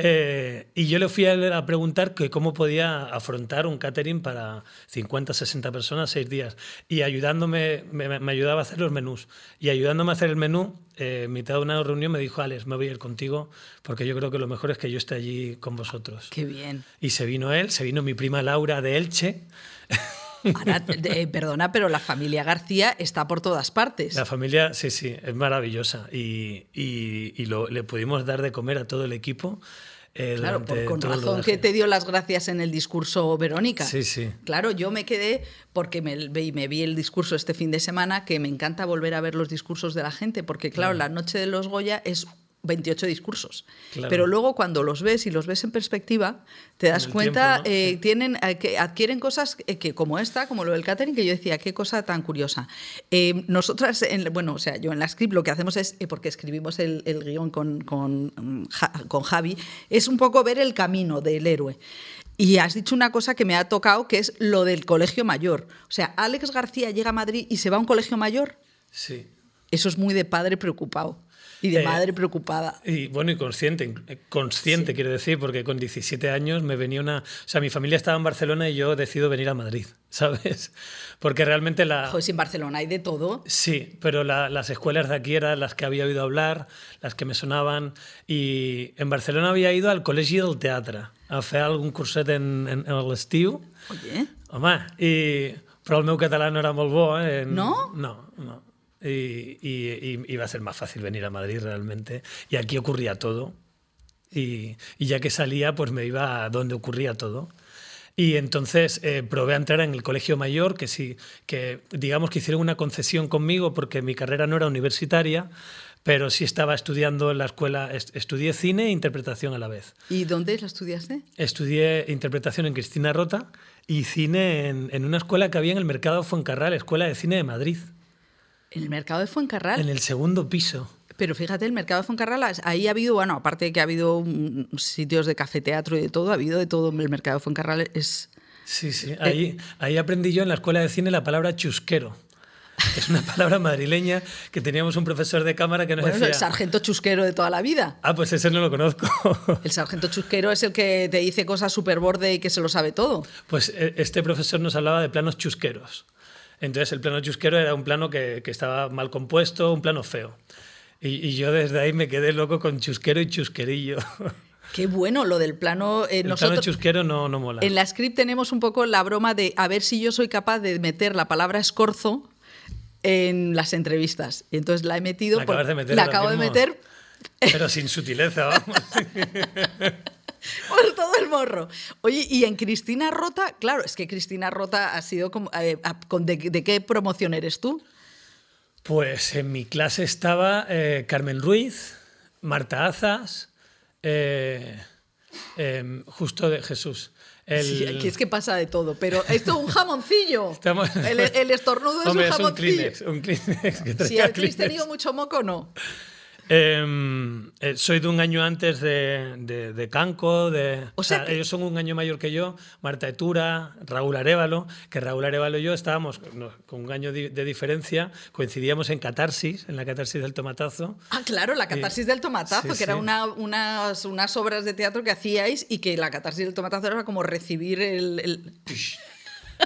Eh, y yo le fui a, preguntar que cómo podía afrontar un catering para 50, 60 personas, seis días. Y ayudándome, me, me ayudaba a hacer los menús. Y ayudándome a hacer el menú, eh, en mitad de una reunión me dijo, Alex, me voy a ir contigo porque yo creo que lo mejor es que yo esté allí con vosotros. Qué bien. Y se vino él, se vino mi prima Laura de Elche. Ahora, de- perdona, pero la familia García está por todas partes. La familia, sí, sí, es maravillosa. Y, y- y lo- le pudimos dar de comer a todo el equipo. eh, Claro, por, con razón que te dio las gracias en el discurso Verónica. Sí, sí. Claro, yo me quedé, porque me, me vi el discurso este fin de semana, que me encanta volver a ver los discursos de la gente, porque claro, la noche de los Goya es 28 discursos. Claro. Pero luego cuando los ves y los ves en perspectiva, te das cuenta, tiempo, ¿no? eh, Sí. tienen, eh, que adquieren cosas que, que como esta, como lo del catering, que yo decía, qué cosa tan curiosa. Eh, nosotras, en- bueno, o sea, yo en la script lo que hacemos es, porque escribimos el, el guion con, con, mm, con Javi, es un poco ver el camino del héroe. Y has dicho una cosa que me ha tocado, que es lo del colegio mayor. O sea, Alex García llega a Madrid y se va a un colegio mayor. Sí. Eso es muy de padre preocupado y de Eh, madre preocupada. Y bueno, y consciente, eh, consciente quiero decir, porque con 17 años me venía una... O sea, mi familia estaba en Barcelona y yo decido venir a Madrid, ¿sabes? Porque realmente la... Joder, si en Barcelona hay de todo. Sí, pero la- las escuelas de aquí eran las que había oído hablar, las que me sonaban. Y en Barcelona había ido al Col·legi del Teatre a fer algun curset en, en, en l'estiu. Oye, Home, i, però el meu català no era molt bo. Eh? ¿No? No, no. Y, y- y iba a ser más fácil venir a Madrid realmente. Y aquí ocurría todo. Y, y ya que salía, pues me iba a donde ocurría todo. Y entonces eh, probé a entrar en el colegio mayor, que sí, que digamos que hicieron una concesión conmigo porque mi carrera no era universitaria, pero sí estaba estudiando en la escuela, est- estudié cine e interpretación a la vez. ¿y dónde la estudiaste? Estudié interpretación en Cristina Rota y cine en, en una escuela que había en el Mercado Fuencarral, Escuela de Cine de Madrid, En el mercado de Fuencarral. en el segundo piso. Pero fíjate, el mercado de Fuencarral, ahí ha habido, bueno, aparte de que ha habido sitios de cafeteatro y de todo, ha habido de todo. El mercado de Fuencarral es. Sí, sí. Eh, Ahí, ahí aprendí yo en la escuela de cine la palabra chusquero. que Es una palabra madrileña que teníamos un profesor de cámara que nos Bueno, decía... el sargento chusquero de toda la vida. Ah, pues ese no lo conozco. El sargento chusquero es el que te dice cosas súper borde y que se lo sabe todo. Pues eh, este profesor nos hablaba de planos chusqueros. Entonces el plano chusquero era un plano que, que estaba mal compuesto, un plano feo. Y, y yo desde ahí me quedé loco con chusquero y chusquerillo. Qué bueno lo del plano. Eh, el plano chusquero no, no mola. En la script tenemos un poco la broma de a ver si yo soy capaz de meter la palabra escorzo en las entrevistas. Y entonces la he metido. La, de meter la acabo de meter. Pero sin sutileza, vamos. por todo el morro. Oye, y en Cristina Rota, claro, es que Cristina Rota ha sido como. Eh, de, qué promoción eres tú? Pues en mi clase estaba eh, Carmen Ruiz, Marta Azas, eh, em, justo de Jesús. Sí, aquí es que pasa de todo, pero esto es un jamoncillo. El, estornudo es un jamoncillo. un Kleenex, un si habéis tenido mucho moco, no. Em, eh, soy de un año antes de, de, Canco, de, o, sea, ellos son un año mayor que yo, Marta Etura, Raúl Arevalo, que Raúl Arevalo y yo estábamos con un año de, diferencia, coincidíamos en Catarsis, en la Catarsis del Tomatazo. Ah, claro, la Catarsis del Tomatazo, que era una, unas, unas, obras de teatro que hacíais y que la Catarsis del Tomatazo era como recibir el... el...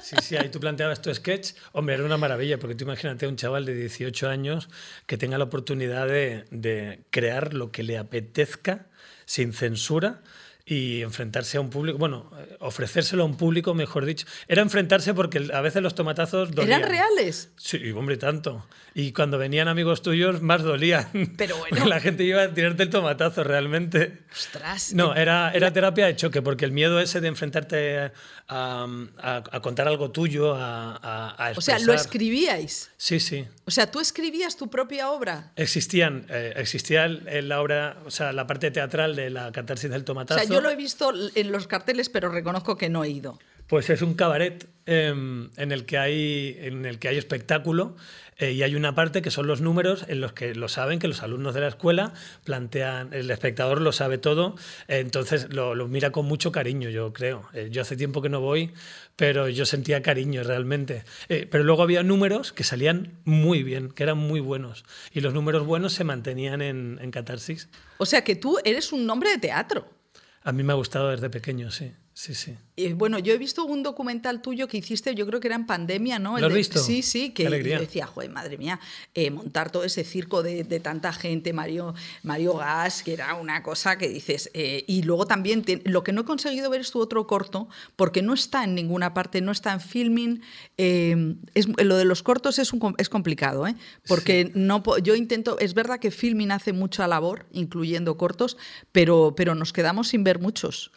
Sí, sí, ahí tú planteabas tu sketch. Hombre, era una maravilla, porque tú imagínate a un chaval de 18 años que tenga la oportunidad de, de crear lo que le apetezca sin censura y enfrentarse a un público, bueno, ofrecérselo a un público, mejor dicho. Era enfrentarse porque a veces los tomatazos dolían. ¿Eran reales? Sí, hombre, tanto. Y cuando venían amigos tuyos, más dolían. Pero bueno. la gente iba a tirarte el tomatazo realmente. Ostras. No, era, era terapia de choque, porque el miedo ese de enfrentarte a, a, contar algo tuyo, a, a, O sea, ¿lo escribíais? Sí, sí. O sea, ¿tú escribías tu propia obra? Existían, eh, existía la obra, o sea, la parte teatral de la catarsis del tomatazo. O sea, yo lo he visto en los carteles, pero reconozco que no he ido. Pues es un cabaret em, en, el que hay, en el que hay espectáculo eh, y hay una parte que son los números en los que lo saben, que los alumnos de la escuela plantean, el espectador lo sabe todo, entonces lo, mira con mucho cariño, yo creo. Eh, yo hace tiempo que no voy, pero yo sentía cariño realmente. Eh, pero luego había números que salían muy bien, que eran muy buenos, y los números buenos se mantenían en, en Catarsis. O sea que tú eres un nombre de teatro. A mí me ha gustado desde pequeño, sí. Sí, sí. bueno, yo he visto un documental tuyo que hiciste, yo creo que era en pandemia, ¿no? ¿Lo has visto? Sí, sí, que decía, joder, madre mía, eh, montar todo ese circo de, tanta gente, Mario, Mario Gas, que era una cosa que dices. Eh, y luego también, lo que no he conseguido ver es tu otro corto, porque no está en ninguna parte, no está en filming. Eh, es, lo de los cortos es, un, es complicado, ¿eh? Porque no, yo intento, es verdad que filming hace mucha labor, incluyendo cortos, pero, pero nos quedamos sin ver muchos.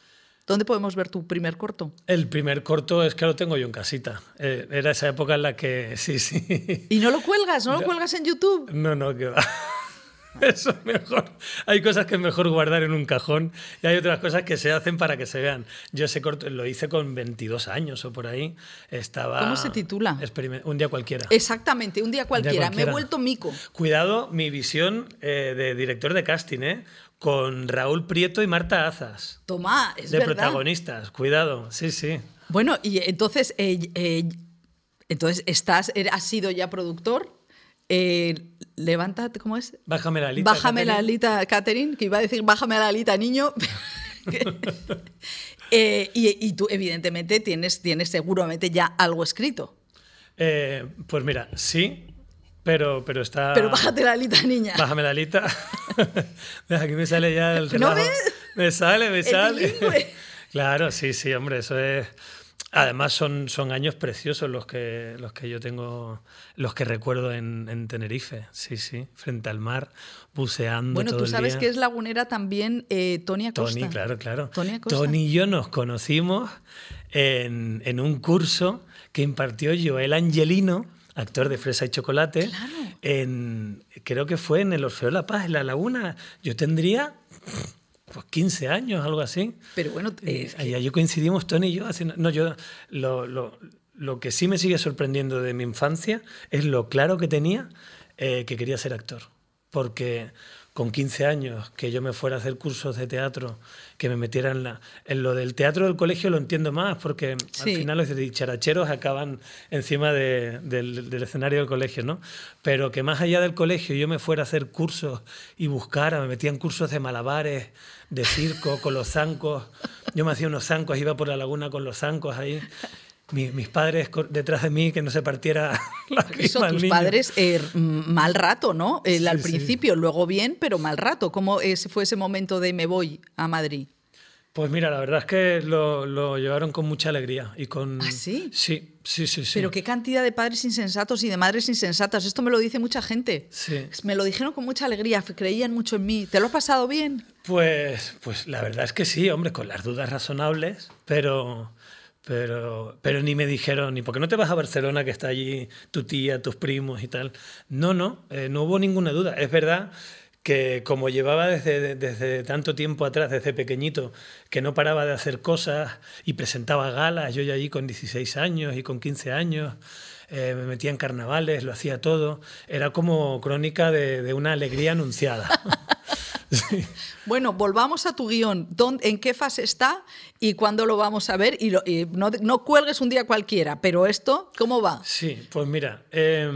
¿Dónde podemos ver tu primer corto? El primer corto es que lo tengo yo en casita. Eh, era esa época en la que sí, sí. ¿Y no lo cuelgas? ¿No lo cuelgas en YouTube? No, no, que va. Eso es mejor. Hay cosas que es mejor guardar en un cajón y hay otras cosas que se hacen para que se vean. Yo ese corto lo hice con 22 años o por ahí. Estaba ¿Cómo se titula? Un día cualquiera. Exactamente, un día cualquiera. Me he vuelto mico. Cuidado, mi visión eh, de director de casting, ¿eh? Con Raúl Prieto y Marta Azas. Toma, es De protagonistas, cuidado, sí, sí. Bueno, y entonces, eh, eh, entonces estás, has sido ya productor. Eh, levántate, ¿cómo es? Bájame la alita. Bájame la alita, Catherine, que iba a decir bájame la alita, niño. y, tú, evidentemente, tienes, tienes seguramente ya algo escrito. pues mira, sí, pero, pero está. Pero bájate la alita, niña. Bájame la alita. Aquí me sale ya el ¿No ves? Me sale, me sale. claro, sí, sí, hombre, eso es. Además son, son años preciosos los que, los que yo tengo, los que recuerdo en, en Tenerife, sí, sí, frente al mar, buceando. Bueno, tú sabes que es lagunera también eh, Tony Acosta. Tony, claro, claro. Tony, y yo nos conocimos en, en un curso que impartió Joel Angelino actor de Fresa y Chocolate, en, creo que fue en el Orfeo La Paz, en La Laguna. Yo tendría pues 15 años, algo así. Pero bueno, eh, ahí, coincidimos Tony y yo. no, yo lo, lo, lo, que sí me sigue sorprendiendo de mi infancia es lo claro que tenía eh, que quería ser actor. Porque con 15 años que yo me fuera a hacer cursos de teatro, que me metiera en, la, en lo del teatro del colegio lo entiendo más, porque al final los dicharacheros acaban encima del, del, escenario del colegio, ¿no? Pero que más allá del colegio yo me fuera a hacer cursos y buscara, me metía en cursos de malabares, de circo, con los zancos. Yo me hacía unos zancos, iba por la laguna con los zancos ahí mis padres detrás de mí que no se partiera la Eso, tus padres eh, mal rato, ¿no? al principio, luego bien, pero mal rato. ¿Cómo fue ese momento de me voy a Madrid? Pues mira, la verdad es que lo, lo llevaron con mucha alegría y con... ¿Ah, sí? Sí, sí, sí, sí. Pero qué cantidad de padres insensatos y de madres insensatas. Esto me lo dice mucha gente. Sí. Me lo dijeron con mucha alegría, creían mucho en mí. ¿Te lo has pasado bien? Pues, pues la verdad es que sí, hombre, con las dudas razonables, pero, pero, pero ni me dijeron, ni porque no te vas a Barcelona, que está allí tu tía, tus primos y tal. No, no, eh, no hubo ninguna duda. Es verdad que como llevaba desde, desde tanto tiempo atrás, desde pequeñito, que no paraba de hacer cosas y presentaba galas, yo ya allí con 16 años y con 15 años, eh, me metía en carnavales, lo hacía todo, era como crónica de, de una alegría anunciada. Sí. Bueno, volvamos a tu guion. ¿En qué fase está y cuándo lo vamos a ver? Y, lo, y no, no, cuelgues un día cualquiera, pero esto, ¿cómo va? Sí, pues mira, eh,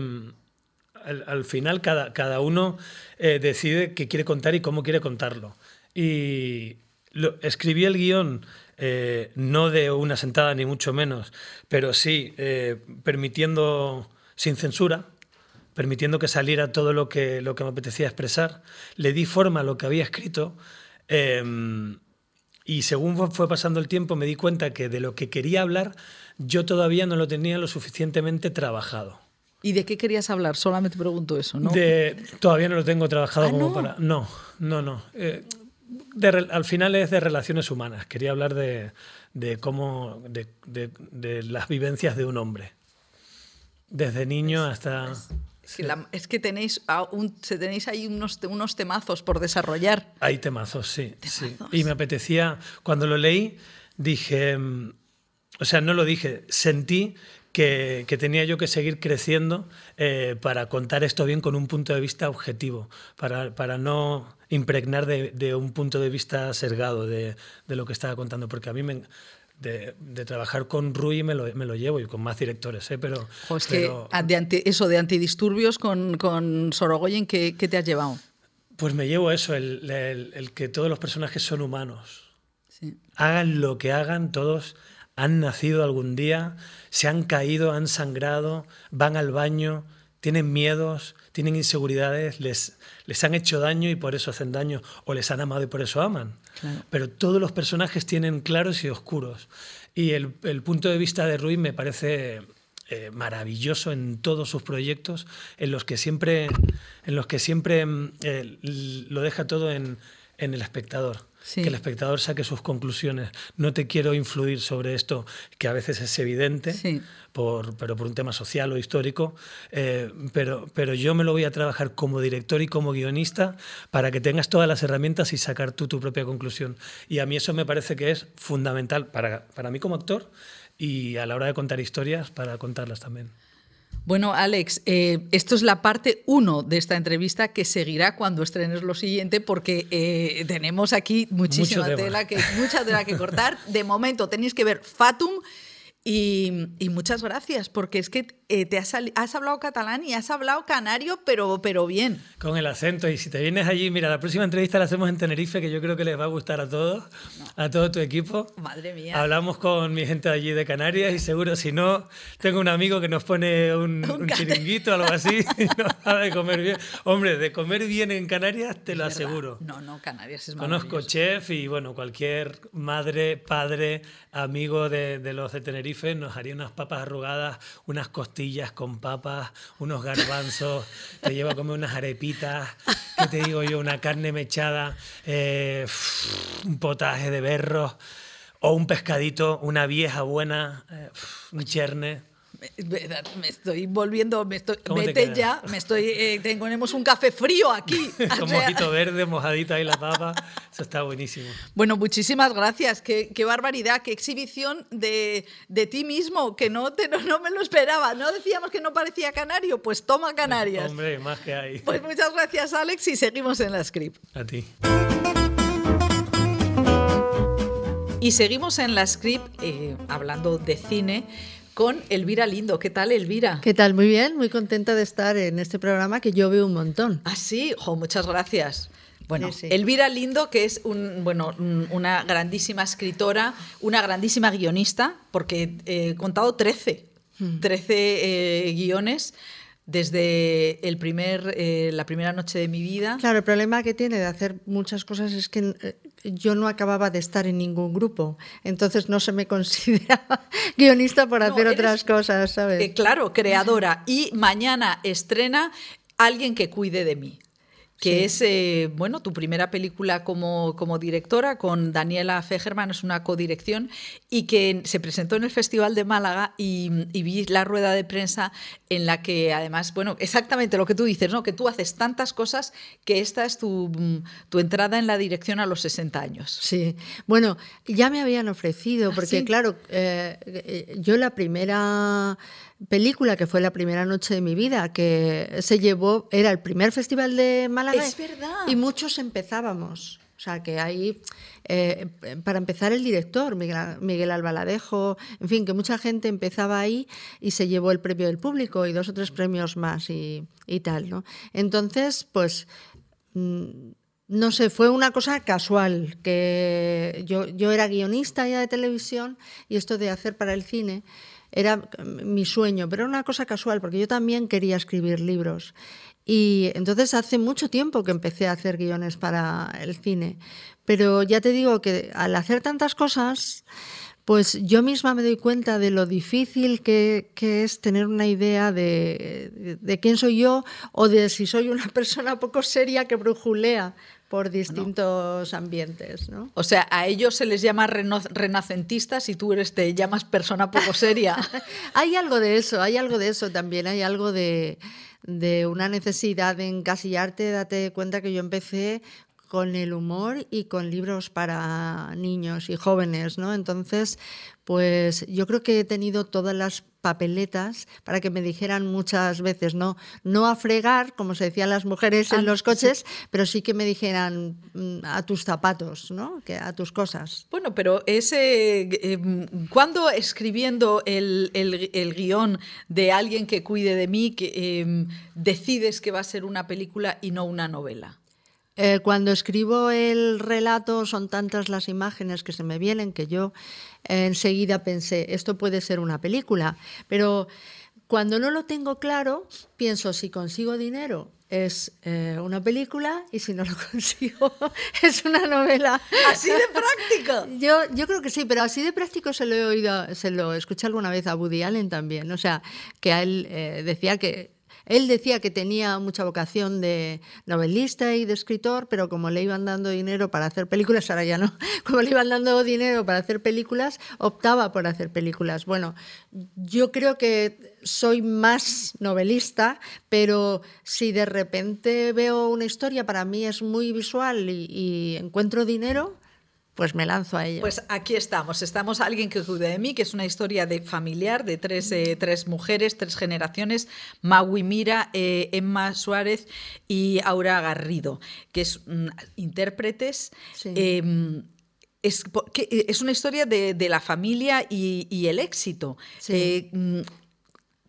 al, al, final cada, cada uno eh, decide qué quiere contar y cómo quiere contarlo. Y lo, escribí el guion eh, no de una sentada ni mucho menos, pero sí eh, permitiendo, sin censura, permitiendo que saliera todo lo que, lo que me apetecía expresar. Le di forma a lo que había escrito. Eh, y según fue pasando el tiempo me di cuenta que de lo que quería hablar yo todavía no lo tenía lo suficientemente trabajado. ¿Y de qué querías hablar? Solamente pregunto eso, ¿no? De, todavía no lo tengo trabajado ¿Ah, como no? para... No, no, no. Eh, de, al final es de relaciones humanas. Quería hablar de, de cómo... De, de, las vivencias de un hombre. Desde niño hasta... Es que, la, es que tenéis, un, tenéis ahí unos, unos, temazos por desarrollar. Hay temazos, sí, temazos. sí. Y me apetecía, cuando lo leí, dije, o sea, no lo dije, sentí que, que, tenía yo que seguir creciendo eh, para contar esto bien con un punto de vista objetivo, para, para no impregnar de, de, un punto de vista sesgado de, de, lo que estaba contando, porque a mí me... De, de, trabajar con Rui me lo, me lo, llevo y con más directores, ¿eh? pero... O es pero, que de anti, eso de antidisturbios con, con Sorogoyen, ¿qué, ¿qué, te has llevado? Pues me llevo eso, el, el, el que todos los personajes son humanos. Sí. Hagan lo que hagan, todos han nacido algún día, se han caído, han sangrado, van al baño, tienen miedos, tienen inseguridades, les, les han hecho daño y por eso hacen daño, o les han amado y por eso aman. Claro. Pero todos los personajes tienen claros y oscuros. Y el, el punto de vista de Rui me parece eh, maravilloso en todos sus proyectos, en los que siempre, en los que siempre eh, lo deja todo en, en el espectador. Sí. que el espectador saque sus conclusiones. No te quiero influir sobre esto, que a veces es evidente, sí. por, pero por un tema social o histórico, eh, pero, pero yo me lo voy a trabajar como director y como guionista para que tengas todas las herramientas y sacar tú tu propia conclusión. Y a mí eso me parece que es fundamental para, para mí como actor y a la hora de contar historias, para contarlas también. Bueno, Alex, eh, esto es la parte uno de esta entrevista que seguirá cuando estrenes lo siguiente, porque eh, tenemos aquí muchísima tela que, mucha tela que cortar. De momento tenéis que ver Fatum. Y, y, muchas gracias, porque es que eh, te has, has, hablado catalán y has hablado canario, pero, pero bien. Con el acento. Y si te vienes allí, mira, la próxima entrevista la hacemos en Tenerife, que yo creo que les va a gustar a todos, no. a todo tu equipo. Madre mía. Hablamos con mi gente allí de Canarias y seguro, si no, tengo un amigo que nos pone un, un, un chiringuito o algo así, y nos habla de comer bien. Hombre, de comer bien en Canarias te lo aseguro. No, no, Canarias es Conozco chef y, bueno, cualquier madre, padre, amigo de, de los de Tenerife nos haría unas papas arrugadas, unas costillas con papas, unos garbanzos, te lleva a comer unas arepitas, ¿qué te digo yo? Una carne mechada, eh, un potaje de berros o un pescadito, una vieja buena, eh, un cherne. Me, estoy volviendo, me estoy, vete ya, me estoy, eh, tenemos un café frío aquí. Con mojito verde, mojadita ahí la papa, eso está buenísimo. Bueno, muchísimas gracias, qué, qué barbaridad, qué exhibición de, de, ti mismo, que no, te, no, no, me lo esperaba, no decíamos que no parecía canario, pues toma Canarias. Hombre, más que hay. Pues muchas gracias Alex y seguimos en la script. A ti. Y seguimos en la script eh, hablando de cine con Elvira Lindo. ¿Qué tal, Elvira? ¿Qué tal? Muy bien, muy contenta de estar en este programa que yo veo un montón. Ah, sí, jo, muchas gracias. Bueno, sí, sí. Elvira Lindo, que es un, bueno, una grandísima escritora, una grandísima guionista, porque he eh, contado 13, 13 eh, guiones desde el primer, eh, la primera noche de mi vida. Claro, el problema que tiene de hacer muchas cosas es que eh, yo no acababa de estar en ningún grupo, entonces no se me consideraba guionista por hacer otras cosas, ¿sabes? Eh, claro, creadora. Y mañana estrena Alguien que cuide de mí que es eh, bueno tu primera película como, como directora con Daniela Fegerman, es una codirección y que se presentó en el Festival de Málaga y, vi la rueda de prensa en la que además, bueno, exactamente lo que tú dices, ¿no? que tú haces tantas cosas que esta es tu, tu entrada en la dirección a los 60 años. Sí, bueno, ya me habían ofrecido, ¿Ah, porque claro, eh, eh, yo la primera película que fue la primera noche de mi vida, que se llevó, era el primer festival de Málaga. Es verdad. Y muchos empezábamos. O sea, que ahí, eh, para empezar, el director, Miguel, Albaladejo, en fin, que mucha gente empezaba ahí y se llevó el premio del público y dos o tres premios más y, tal, ¿no? Entonces, pues, mm, no sé, fue una cosa casual, que yo, yo era guionista ya de televisión y esto de hacer para el cine era mi sueño, pero era una cosa casual, porque yo también quería escribir libros. Y entonces hace mucho tiempo que empecé a hacer guiones para el cine. Pero ya te digo que al hacer tantas cosas, pues yo misma me doy cuenta de lo difícil que, es tener una idea de, de, quién soy yo o de si soy una persona poco seria que brujulea por distintos ambientes. ¿no? O sea, a ellos se les llama renacentistas y tú eres, te llamas persona poco seria. hay algo de eso, hay algo de eso también, hay algo de, de una necesidad de encasillarte. Date cuenta que yo empecé con el humor y con libros para niños y jóvenes, ¿no? Entonces, pues yo creo que he tenido todas las papeletas para que me dijeran muchas veces, no, no a fregar, como se decían las mujeres en ah, los coches, pero sí que me dijeran mm, a tus zapatos, ¿no? Que a tus cosas. Bueno, pero ese, eh, cuando escribiendo el, el, guion de alguien que cuide de mí, que, em, decides que va a ser una película y no una novela? Eh, cuando escribo el relato son tantas las imágenes que se me vienen que yo eh, enseguida pensé, esto puede ser una película, pero cuando no lo tengo claro, pienso, si consigo dinero es eh, una película y si no lo consigo es una novela. ¿Así de práctico? Yo, yo creo que sí, pero así de práctico se lo he oído, se lo escuché alguna vez a Woody Allen también. O sea, que a él decía que él decía que tenía mucha vocación de novelista y de escritor, pero como le iban dando dinero para hacer películas, ahora ya no, como le iban dando dinero para hacer películas, optaba por hacer películas. Bueno, yo creo que soy más novelista, pero si de repente veo una historia, para mí es muy visual y, encuentro dinero, pues me lanzo a ello. Pues aquí estamos. Estamos alguien que cuide de mí, que es una historia de familiar de tres, eh, tres mujeres, tres generaciones, Maui Mira, eh, Emma Suárez y Aura Garrido, que es mm, intérpretes. Em, es, es, una historia de, la familia y, el éxito. Eh, mm,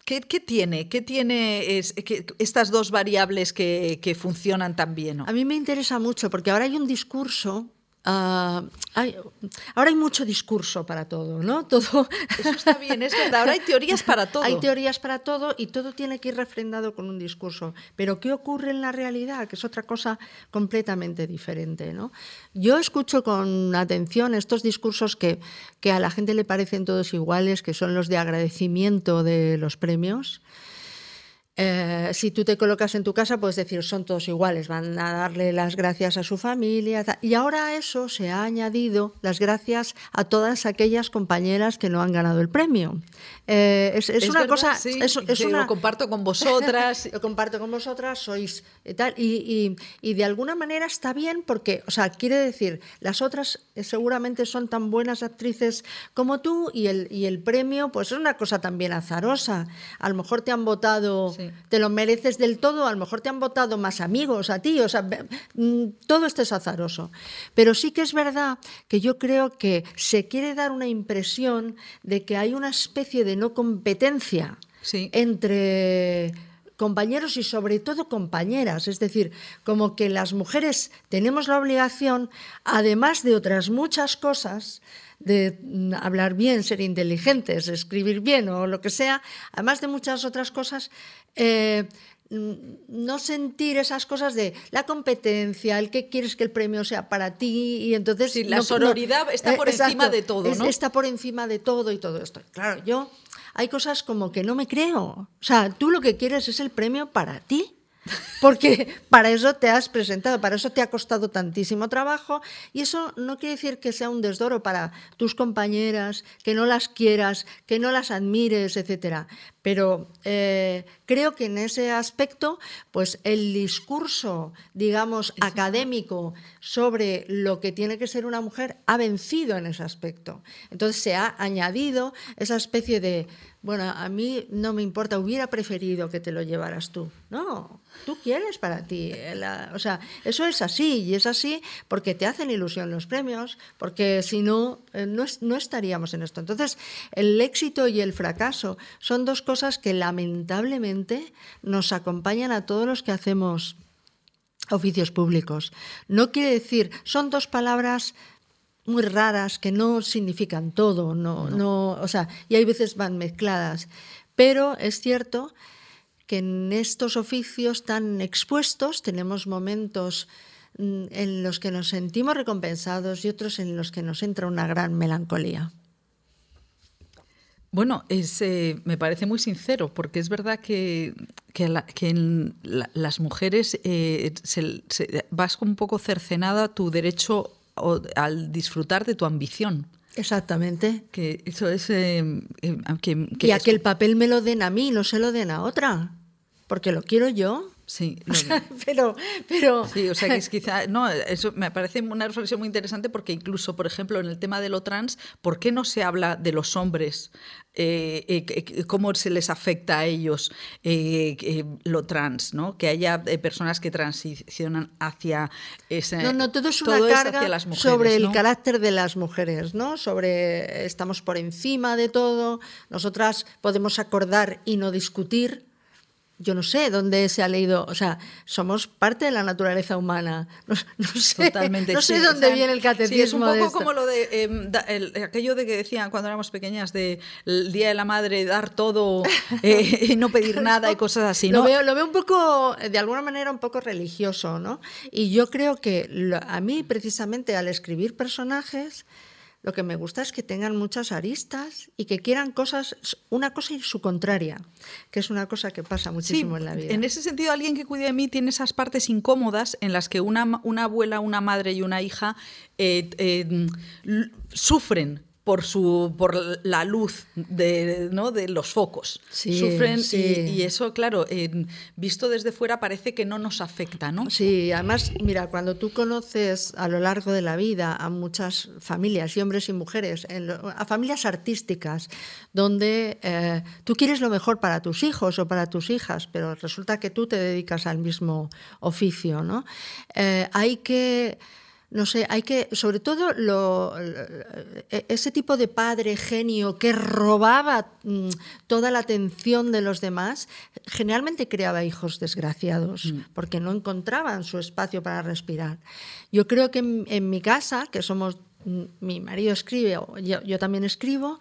¿Qué, tiene? ¿Qué tiene estas dos variables que, funcionan tan bien? A mí me interesa mucho porque ahora hay un discurso Ah, ahora hay mucho discurso para todo, ¿no? Todo... Eso está bien, es verdad. Ahora hay teorías para todo. Hay teorías para todo y todo tiene que ir refrendado con un discurso. Pero ¿qué ocurre en la realidad? Que es otra cosa completamente diferente, ¿no? Yo escucho con atención estos discursos que, que a la gente le parecen todos iguales, que son los de agradecimiento de los premios. Eh, si tú te colocas en tu casa, puedes decir, son todos iguales, van a darle las gracias a su familia. Y ahora a eso se ha añadido las gracias a todas aquellas compañeras que no han ganado el premio. Eh, es, una cosa... es, Lo comparto con vosotras. lo comparto con vosotras, sois y tal. Y, de alguna manera está bien porque, o sea, quiere decir, las otras seguramente son tan buenas actrices como tú y el, y el premio, pues es una cosa también azarosa. A lo mejor te han votado te lo mereces del todo, a lo mejor te han votado más amigos a ti, o sea, mm, todo esto es azaroso. Pero sí que es verdad que yo creo que se quiere dar una impresión de que hay una especie de no competencia entre compañeros y sobre todo compañeras. Es decir, como que las mujeres tenemos la obligación, además de otras muchas cosas, de mm, hablar bien, ser inteligentes, escribir bien o lo que sea, además de muchas otras cosas, eh, no sentir esas cosas de la competencia, el que quieres que el premio sea para ti y entonces la sororidad está por encima de todo, ¿no? Está por encima de todo y todo esto. Claro, yo hay cosas como que no me creo. O sea, tú lo que quieres es el premio para ti. Porque para eso te has presentado, para eso te ha costado tantísimo trabajo y eso no quiere decir que sea un desdoro para tus compañeras, que no las quieras, que no las admires, etc. Pero eh, creo que en ese aspecto, pues el discurso, digamos, académico sobre lo que tiene que ser una mujer ha vencido en ese aspecto. Entonces se ha añadido esa especie de bueno, a mí no me importa, hubiera preferido que te lo llevaras tú. No, tú quieres para ti. Eh, o sea, eso es así y es así porque te hacen ilusión los premios, porque si no, eh, no, no estaríamos en esto. Entonces, el éxito y el fracaso son dos cosas que lamentablemente nos acompañan a todos los que hacemos oficios públicos. No quiere decir, son dos palabras muy raras que no significan todo, no, no. o sea, y hay veces van mezcladas. Pero es cierto que en estos oficios tan expuestos tenemos momentos mm, en los que nos sentimos recompensados y otros en los que nos entra una gran melancolía. Bueno, es, eh, me parece muy sincero, porque es verdad que, que, en las mujeres eh, vas un poco cercenada tu derecho al disfrutar de tu ambición. Exactamente. Que eso es. Eh, eh, y a que el papel me lo den a mí, no se lo den a otra. Porque lo quiero yo. Sí, pero, pero... Sí, o sea que es quizá... No, eso me parece una reflexión muy interesante porque incluso, por ejemplo, en el tema de lo trans, ¿por qué no se habla de los hombres? Eh, eh, cómo se les afecta a ellos eh, lo trans, ¿no? Que haya personas que transicionan hacia ese... No, no, todo es una carga sobre el carácter de las mujeres, ¿no? Sobre estamos por encima de todo, nosotras podemos acordar y no discutir, yo no sé dónde se ha leído, o sea, somos parte de la naturaleza humana. No, sé, Totalmente, no sé dónde viene el catecismo. Sí, es un poco como lo de em, aquello de que decían cuando éramos pequeñas de el día de la madre dar todo eh, y no pedir nada y cosas así. ¿no? Lo, veo, lo veo un poco, de alguna manera, un poco religioso, ¿no? Y yo creo que a mí, precisamente, al escribir personajes, lo que me gusta es que tengan muchas aristas y que quieran cosas, una cosa y su contraria, que es una cosa que pasa muchísimo en la vida. En ese sentido, alguien que cuide de mí tiene esas partes incómodas en las que una, una abuela, una madre y una hija eh, eh, sufren por, su, por la luz de, ¿no? de los focos. Sufren Y, eso, claro, visto desde fuera parece que no nos afecta, ¿no? Sí, además, mira, cuando tú conoces a lo largo de la vida a muchas familias, y hombres y mujeres, a familias artísticas, donde eh, tú quieres lo mejor para tus hijos o para tus hijas, pero resulta que tú te dedicas al mismo oficio, ¿no? Eh, hay que no sé, hay que, sobre todo lo, e, ese tipo de padre genio que robaba mm, toda la atención de los demás, generalmente creaba hijos desgraciados, mm. porque no encontraban su espacio para respirar. Yo creo que en, mi casa, que somos, mm, mi marido escribe, yo, yo también escribo,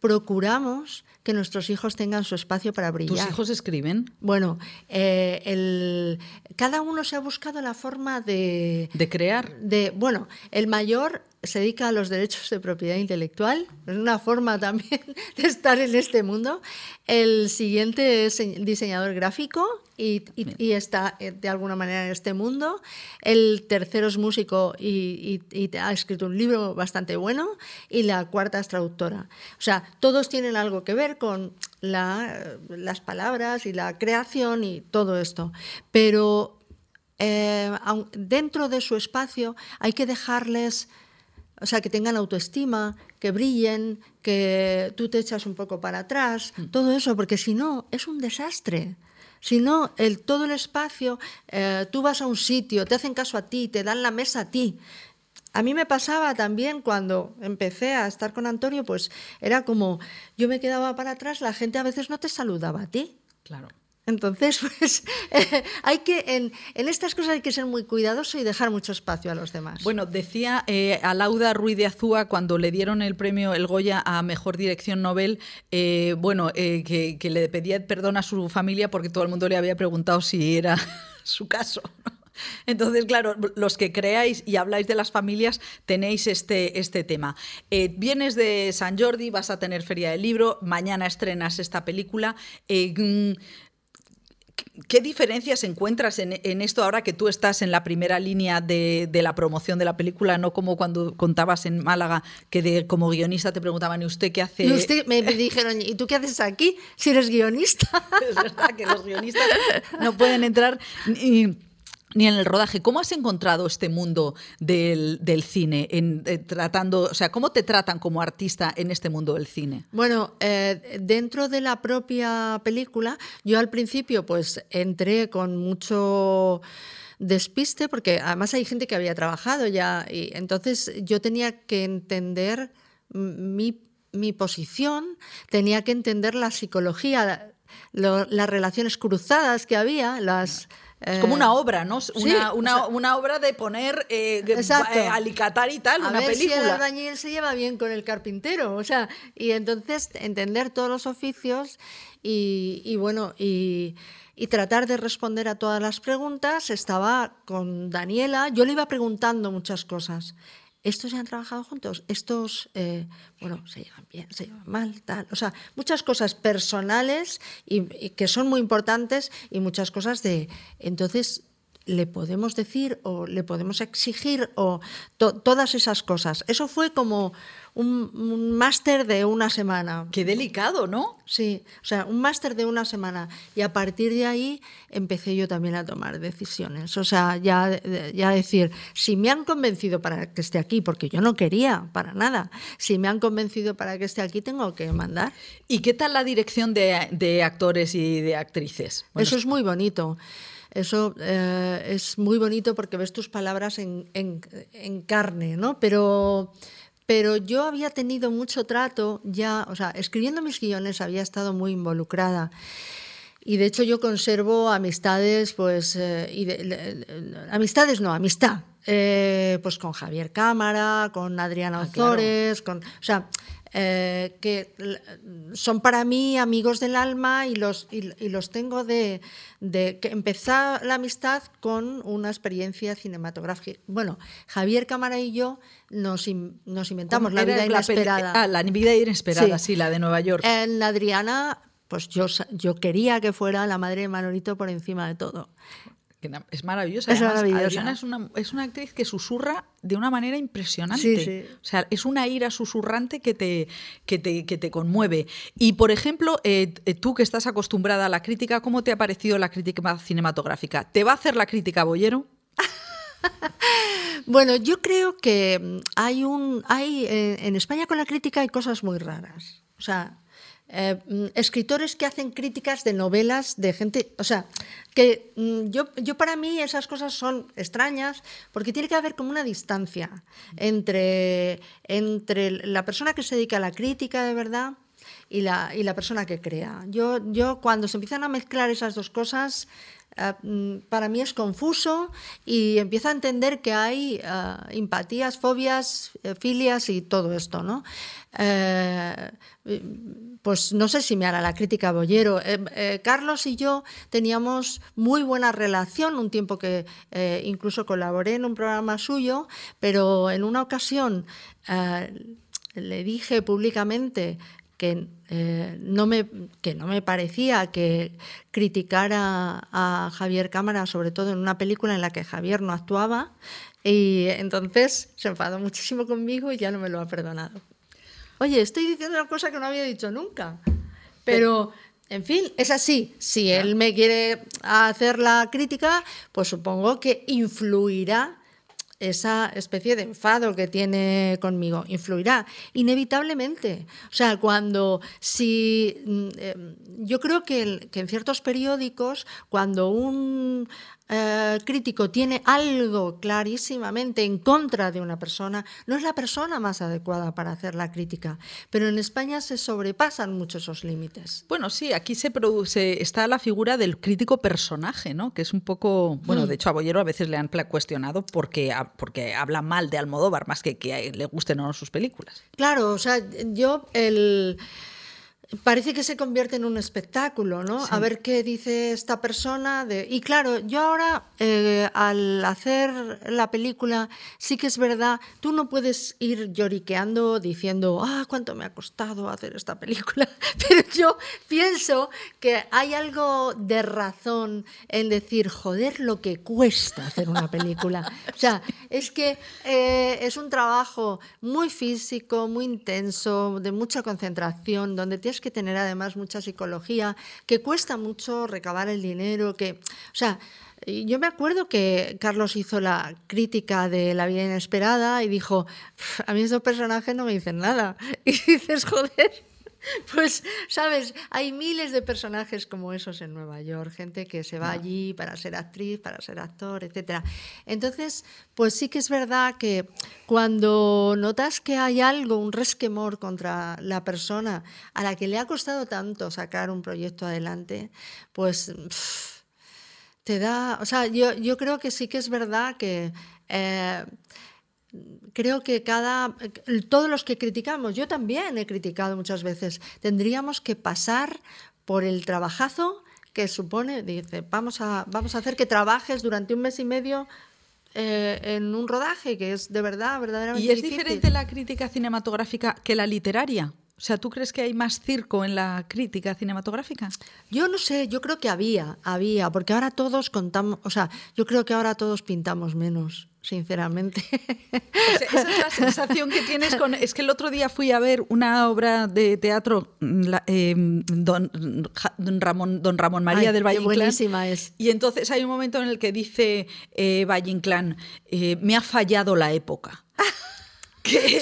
procuramos que nuestros hijos tengan su espacio para brillar. ¿Tus hijos escriben? Bueno, eh, el, cada uno se ha buscado la forma de... De crear. De, bueno, el mayor se dedica a los derechos de propiedad intelectual, es una forma también de estar en este mundo. El siguiente es diseñador gráfico y, está eh, de alguna manera en este mundo. El tercero es músico y, ha escrito un libro bastante bueno. Y la cuarta es traductora. O sea, todos tienen algo que ver con las palabras y la creación y todo esto. Pero eh, dentro de su espacio hay que dejarles o sea, que tengan autoestima, que brillen, que tú te echas un poco para atrás, mm. todo eso, porque si no, es un desastre. Si no, el, todo el espacio, eh, tú vas a un sitio, te hacen caso a ti, te dan la mesa a ti. A mí me pasaba también cuando empecé a estar con Antonio, pues era como yo me quedaba para atrás, la gente a veces no te saludaba a ti. Claro. Entonces, pues eh, hay que, en, estas cosas hay que ser muy cuidadoso y dejar mucho espacio a los demás. Bueno, decía eh, a Lauda Ruiz de Azúa cuando le dieron el premio El Goya a Mejor Dirección Nobel, eh, bueno, que, que, le pedía perdón a su familia porque todo el mundo le había preguntado si era su caso. Entonces, claro, los que creáis y habláis de las familias tenéis este, este tema. vienes de San Jordi, vas a tener feria del libro, mañana estrenas esta película. Mm, ¿Qué diferencias encuentras en, esto ahora que tú estás en la primera línea de, la promoción de la película, no como cuando contabas en Málaga que de, como guionista te preguntaban, ¿y usted qué hace? Y usted me, dijeron, ¿y tú qué haces aquí si eres guionista? Es verdad que los guionistas no pueden entrar ni en el rodaje. ¿Cómo has encontrado este mundo del, cine? En, eh, tratando, o sea, ¿cómo te tratan como artista en este mundo del cine? Bueno, eh, dentro de la propia película, yo al principio pues entré con mucho despiste, porque además hay gente que había trabajado ya, y entonces yo tenía que entender mi, posición, tenía que entender la psicología, las relaciones cruzadas que había, las es como una obra, ¿no? Una, una, obra de poner eh, eh, alicatar y tal, una película. Si el albañil se lleva bien con el carpintero, o sea, y entonces entender todos los oficios y, bueno, y, y, tratar de responder a todas las preguntas. Estaba con Daniela, yo le iba preguntando muchas cosas estos ya han trabajado juntos, estos, eh, bueno, se llevan bien, se llevan mal, tal. O sea, muchas cosas personales y, que son muy importantes y muchas cosas de... Entonces, le podemos decir o le podemos exigir o todas esas cosas. Eso fue como un, máster de una semana. Qué delicado, ¿no? Sí, o sea, un máster de una semana. Y a partir de ahí empecé yo también a tomar decisiones. O sea, ya, ya decir, si me han convencido para que esté aquí, porque yo no quería para nada, si me han convencido para que esté aquí, tengo que mandar. ¿Y qué tal la dirección de, actores y de actrices? Eso es muy bonito. Eso eh, es muy bonito porque ves tus palabras en, carne, ¿no? Pero, pero yo había tenido mucho trato ya, o sea, escribiendo mis guiones había estado muy involucrada. Y de hecho yo conservo amistades, pues, eh, y amistades no, amistad, eh, pues con Javier Cámara, con Adriana ah, Ozores, con, o sea, eh, que son para mí amigos del alma y los, y, los tengo de, de, que empezar la amistad con una experiencia cinematográfica. Bueno, Javier Cámara y yo nos, nos inventamos La vida inesperada. ah, La vida inesperada, sí. la de Nueva York. En Adriana, pues yo, yo quería que fuera la madre de Manolito por encima de todo. Es maravillosa. Es Adriana es una, es una, actriz que susurra de una manera impresionante. O sea, es una ira susurrante que te, que te, que te conmueve. Y, por ejemplo, eh, tú que estás acostumbrada a la crítica, ¿cómo te ha parecido la crítica cinematográfica? ¿Te va a hacer la crítica Bollero? bueno, yo creo que hay un. hay eh, En España con la crítica hay cosas muy raras. O sea, eh, mm, escritores que hacen críticas de novelas de gente, o sea, que mm, yo, yo para mí esas cosas son extrañas porque tiene que haber como una distancia entre, entre la persona que se dedica a la crítica de verdad y la, y la persona que crea. Yo, yo cuando se empiezan a mezclar esas dos cosas, eh, mm, para mí es confuso y empiezo a entender que hay eh, empatías, fobias, filias y todo esto, ¿no? Pues no sé si me hará la crítica Bollero. Eh, eh, Carlos y yo teníamos muy buena relación, un tiempo que eh, incluso colaboré en un programa suyo, pero en una ocasión le dije públicamente que, no me, que no me parecía que criticara a Javier Cámara, sobre todo en una película en la que Javier no actuaba, y entonces se enfadó muchísimo conmigo y ya no me lo ha perdonado. Oye, estoy diciendo una cosa que no había dicho nunca. Pero, en fin, es así. Si él me quiere hacer la crítica, pues supongo que influirá esa especie de enfado que tiene conmigo influirá inevitablemente. O sea, cuando si mm, eh, yo creo que, que en ciertos periódicos, cuando un eh, crítico tiene algo clarísimamente en contra de una persona, no es la persona más adecuada para hacer la crítica. Pero en España se sobrepasan mucho esos límites. Bueno, sí, aquí se produce, está la figura del crítico personaje, ¿no? Que es un poco, bueno, mm. de hecho a Bollero a veces le han cuestionado porque, porque habla mal de Almodóvar, más que que le gusten o no sus películas. Claro, o sea, yo el Parece que se convierte en un espectáculo, ¿no? A ver qué dice esta persona. De... Y claro, yo ahora, eh, al hacer la película, sí que es verdad, tú no puedes ir lloriqueando diciendo, ah, cuánto me ha costado hacer esta película. Pero yo pienso que hay algo de razón en decir, joder, lo que cuesta hacer una película. O sea, es que eh, es un trabajo muy físico, muy intenso, de mucha concentración, donde tienes que tener además mucha psicología, que cuesta mucho recabar el dinero, que, o sea, yo me acuerdo que Carlos hizo la crítica de La vida inesperada y dijo, a mí estos personajes no me dicen nada. Y dices, joder, Pues, sabes, hay miles de personajes como esos en Nueva York, gente que se va allí para ser actriz, para ser actor, etc. Entonces, pues sí que es verdad que cuando notas que hay algo, un resquemor contra la persona a la que le ha costado tanto sacar un proyecto adelante, pues te da, o sea, yo, yo, creo que sí que es verdad que... Eh, creo que cada todos los que criticamos, yo también he criticado muchas veces, tendríamos que pasar por el trabajazo que supone, dice, vamos a, vamos a hacer que trabajes durante un mes y medio eh, en un rodaje que es de verdad, verdaderamente. ¿Y es diferente la crítica cinematográfica que la literaria? O sea, ¿tú crees que hay más circo en la crítica cinematográfica? Yo no sé, yo creo que había, había, porque ahora todos contamos, o sea, yo creo que ahora todos pintamos menos sinceramente. esa es la sensación que tienes con... Es que el otro día fui a ver una obra de teatro, em, don, Ramón, don Ramón María del Valle Buenísima es. Y entonces hay un momento en el que dice eh, Valle Inclán, eh, me ha fallado la época.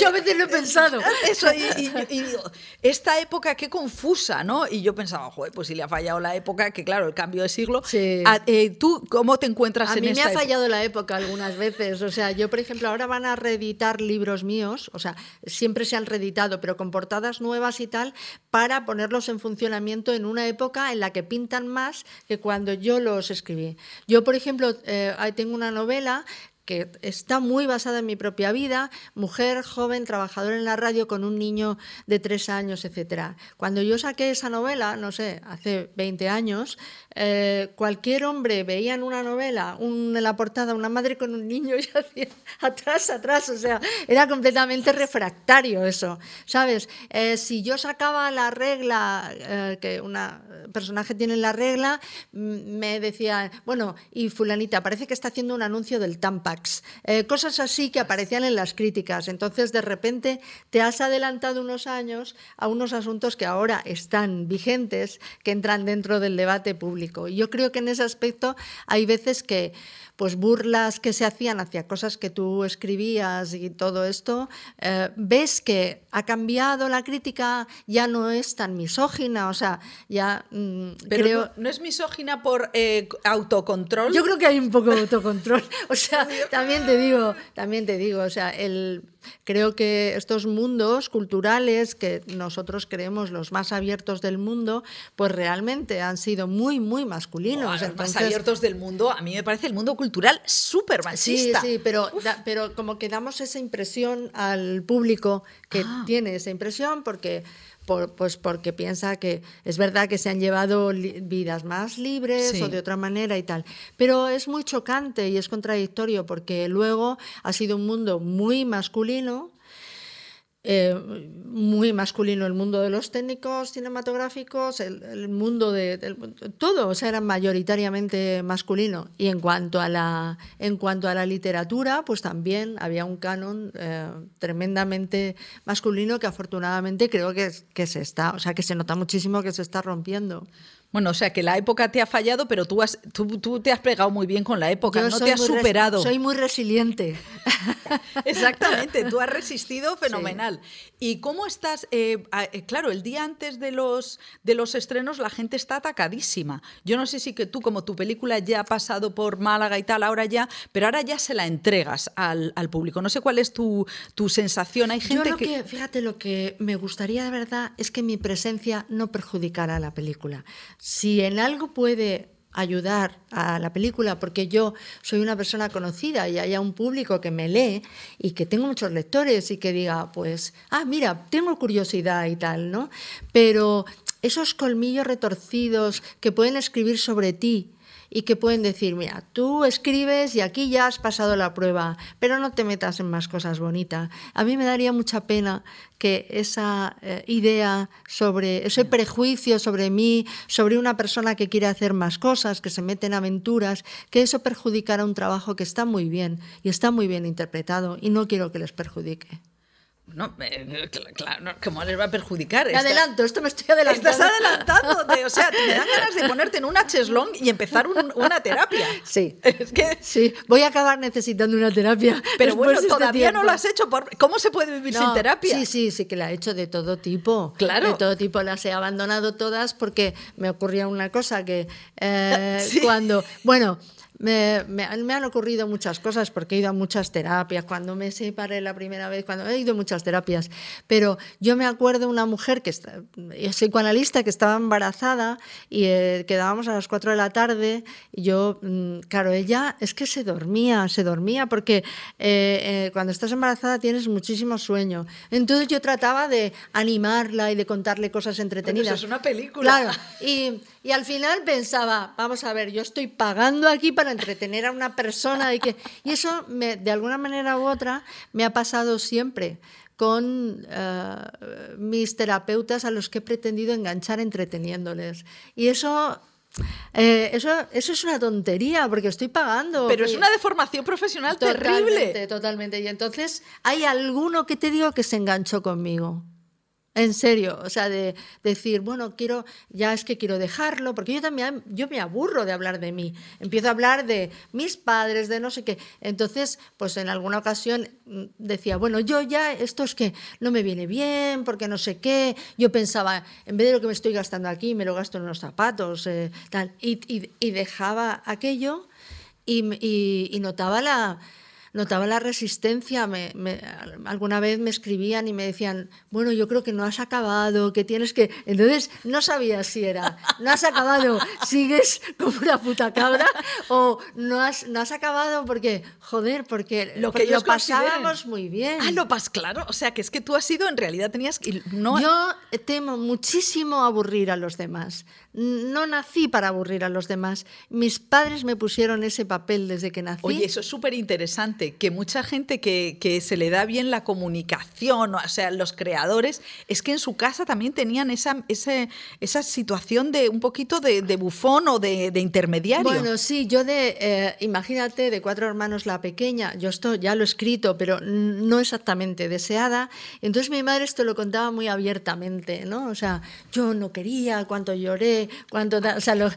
Yo a veces lo he pensado. Eso, y, digo, esta época qué confusa, ¿no? Y yo pensaba, joder, pues si le ha fallado la época, que claro, el cambio de siglo. Eh, ¿Tú cómo te encuentras a en esta A mí me ha fallado la época algunas veces. O sea, yo, por ejemplo, ahora van a reeditar libros míos, o sea, siempre se han reeditado, pero con portadas nuevas y tal, para ponerlos en funcionamiento en una época en la que pintan más que cuando yo los escribí. Yo, por ejemplo, eh, tengo una novela que está muy basada en mi propia vida, mujer, joven, trabajadora en la radio con un niño de tres años, etc. Cuando yo saqué esa novela, no sé, hace 20 años, eh, cualquier hombre veía en una novela, en la portada, una madre con un niño y hacía atrás, atrás, o sea, era completamente refractario eso, ¿sabes? Eh, si yo sacaba la regla, eh, que un personaje tiene la regla, me decía, bueno, y fulanita, parece que está haciendo un anuncio del Tampax, cosas así que aparecían en las críticas, entonces de repente te has adelantado unos años a unos asuntos que ahora están vigentes, que entran dentro del debate público. Y yo creo que en ese aspecto hay veces que pues burlas que se hacían hacia cosas que tú escribías y todo esto, eh, ves que ha cambiado la crítica, ya no es tan misógina, o sea, ya mm, Pero creo... No, es misógina por eh, autocontrol? Yo creo que hay un poco de autocontrol, o sea, también te digo, también te digo, o sea, el Creo que estos mundos culturales que nosotros creemos los más abiertos del mundo, pues realmente han sido muy, muy masculinos. los más abiertos del mundo, a mí me parece el mundo cultural súper machista. Sí, sí, pero, pero como que damos esa impresión al público que ah. tiene esa impresión porque pues porque piensa que es verdad que se han llevado vidas más libres o de otra manera y tal. Pero es muy chocante y es contradictorio porque luego ha sido un mundo muy masculino eh, muy masculino el mundo de los técnicos cinematográficos, el, mundo de, todo, o sea, era mayoritariamente masculino. Y en cuanto a la, en cuanto a la literatura, pues también había un canon eh, tremendamente masculino que afortunadamente creo que, que se está, o sea, que se nota muchísimo que se está rompiendo. Bueno, o sea que la época te ha fallado, pero tú, has, tú, te has pegado muy bien con la época, no te has superado. soy muy resiliente. Exactamente, tú has resistido fenomenal. ¿Y cómo estás? Eh, eh, claro, el día antes de los, de los estrenos la gente está atacadísima. Yo no sé si que tú, como tu película ya ha pasado por Málaga y tal, ahora ya, pero ahora ya se la entregas al, público. No sé cuál es tu, sensación. Hay gente Yo que... Fíjate, lo que me gustaría de verdad es que mi presencia no perjudicara a la película. Si en algo puede ayudar a la película porque yo soy una persona conocida y haya un público que me lee y que tengo muchos lectores y que diga, pues, ah, mira, tengo curiosidad y tal, ¿no? Pero esos colmillos retorcidos que pueden escribir sobre ti y que pueden decir, mira, tú escribes y aquí ya has pasado la prueba, pero no te metas en más cosas bonitas. A mí me daría mucha pena que esa eh, idea sobre, ese prejuicio sobre mí, sobre una persona que quiere hacer más cosas, que se mete en aventuras, que eso perjudicara un trabajo que está muy bien y está muy bien interpretado y no quiero que les perjudique. No, eh, claro, ¿cómo les va a perjudicar? Me adelanto, esto me estoy adelantando. Estás adelantándote, o sea, te dan ganas de ponerte en una cheslong y empezar una terapia. Sí, es que sí, voy a acabar necesitando una terapia. Pero bueno, este todavía no lo has hecho. ¿Cómo se puede vivir sin terapia? Sí, sí, sí que la he hecho de todo tipo. Claro. De todo tipo, las he abandonado todas porque me ocurría una cosa que eh, cuando, bueno, me, me, han ocurrido muchas cosas porque he ido a muchas terapias, cuando me separé la primera vez, cuando he ido a muchas terapias, pero yo me acuerdo de una mujer que es psicoanalista que estaba embarazada y eh, quedábamos a las 4 de la tarde y yo, mm, claro, ella es que se dormía, se dormía porque eh, eh, cuando estás embarazada tienes muchísimo sueño. Entonces yo trataba de animarla y de contarle cosas entretenidas. eso es una película. Claro, y y al final pensaba, vamos a ver, yo estoy pagando aquí para entretener a una persona y, que, y eso me, de alguna manera u otra me ha pasado siempre con eh, mis terapeutas a los que he pretendido enganchar entreteniéndoles. Y eso eh, eso, eso es una tontería, porque estoy pagando. Pero es una deformación profesional terrible. Totalmente. Y entonces hay alguno que te digo que se enganchó conmigo. En serio, o sea, de, decir, bueno, quiero, ya es que quiero dejarlo, porque yo también, yo me aburro de hablar de mí. Empiezo a hablar de mis padres, de no sé qué. Entonces, pues en alguna ocasión mm, decía, bueno, yo ya, esto es que no me viene bien, porque no sé qué. Yo pensaba, en vez de lo que me estoy gastando aquí, me lo gasto en los zapatos, eh, tal. Y, dejaba aquello y notaba la notaba la resistencia. Me, alguna vez me escribían y me decían, bueno, yo creo que no has acabado, que tienes que... Entonces no sabía si era, no has acabado, sigues como una puta cabra o no has, no has acabado porque, joder, porque lo, que lo pasábamos muy bien. Ah, lo pas, claro. O sea, que es que tú has sido, en realidad tenías... No... Yo temo muchísimo aburrir a los demás. No nací para aburrir a los demás. Mis padres me pusieron ese papel desde que nací. Oye, eso es súper interesante, que mucha gente que, que, se le da bien la comunicación, o sea, los creadores, es que en su casa también tenían esa, ese, esa situación de un poquito de, bufón o de, intermediario. Bueno, sí, yo de, eh, imagínate, de cuatro hermanos la pequeña, yo esto ya lo he escrito, pero no exactamente deseada. Entonces mi madre esto lo contaba muy abiertamente, ¿no? O sea, yo no quería, cuánto lloré, cuánto o sea, las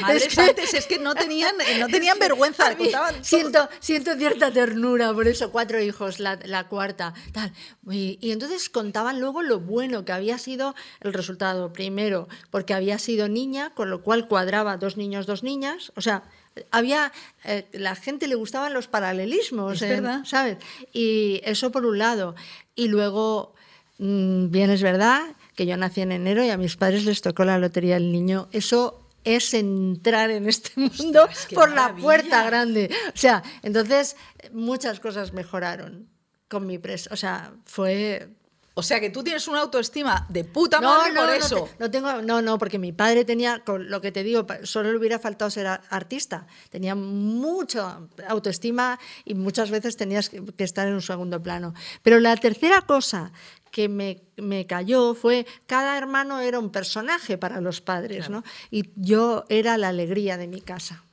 madres es que, antes es que no tenían, no tenían vergüenza, siento, siento cierta ternura, por eso cuatro hijos, la, la cuarta, tal. Y, y, entonces contaban luego lo bueno que había sido el resultado. Primero, porque había sido niña, con lo cual cuadraba dos niños, dos niñas, o sea, había eh, la gente le gustaban los paralelismos, es verdad. ¿sabes? Y eso por un lado. Y luego, mm, bien es verdad que yo nací en enero y a mis padres les tocó la lotería del niño. Eso es entrar en este mundo por la puerta grande. O sea, entonces muchas cosas mejoraron con mi pres. O sea, fue o sea que tú tienes una autoestima de puta madre no, por eso. No, tengo, no, no, porque mi padre tenía, con lo que te digo, solo le hubiera faltado ser artista. Tenía mucha autoestima y muchas veces tenías que estar en un segundo plano. Pero la tercera cosa que me, me, cayó fue cada hermano era un personaje para los padres, ¿no? Y yo era la alegría de mi casa.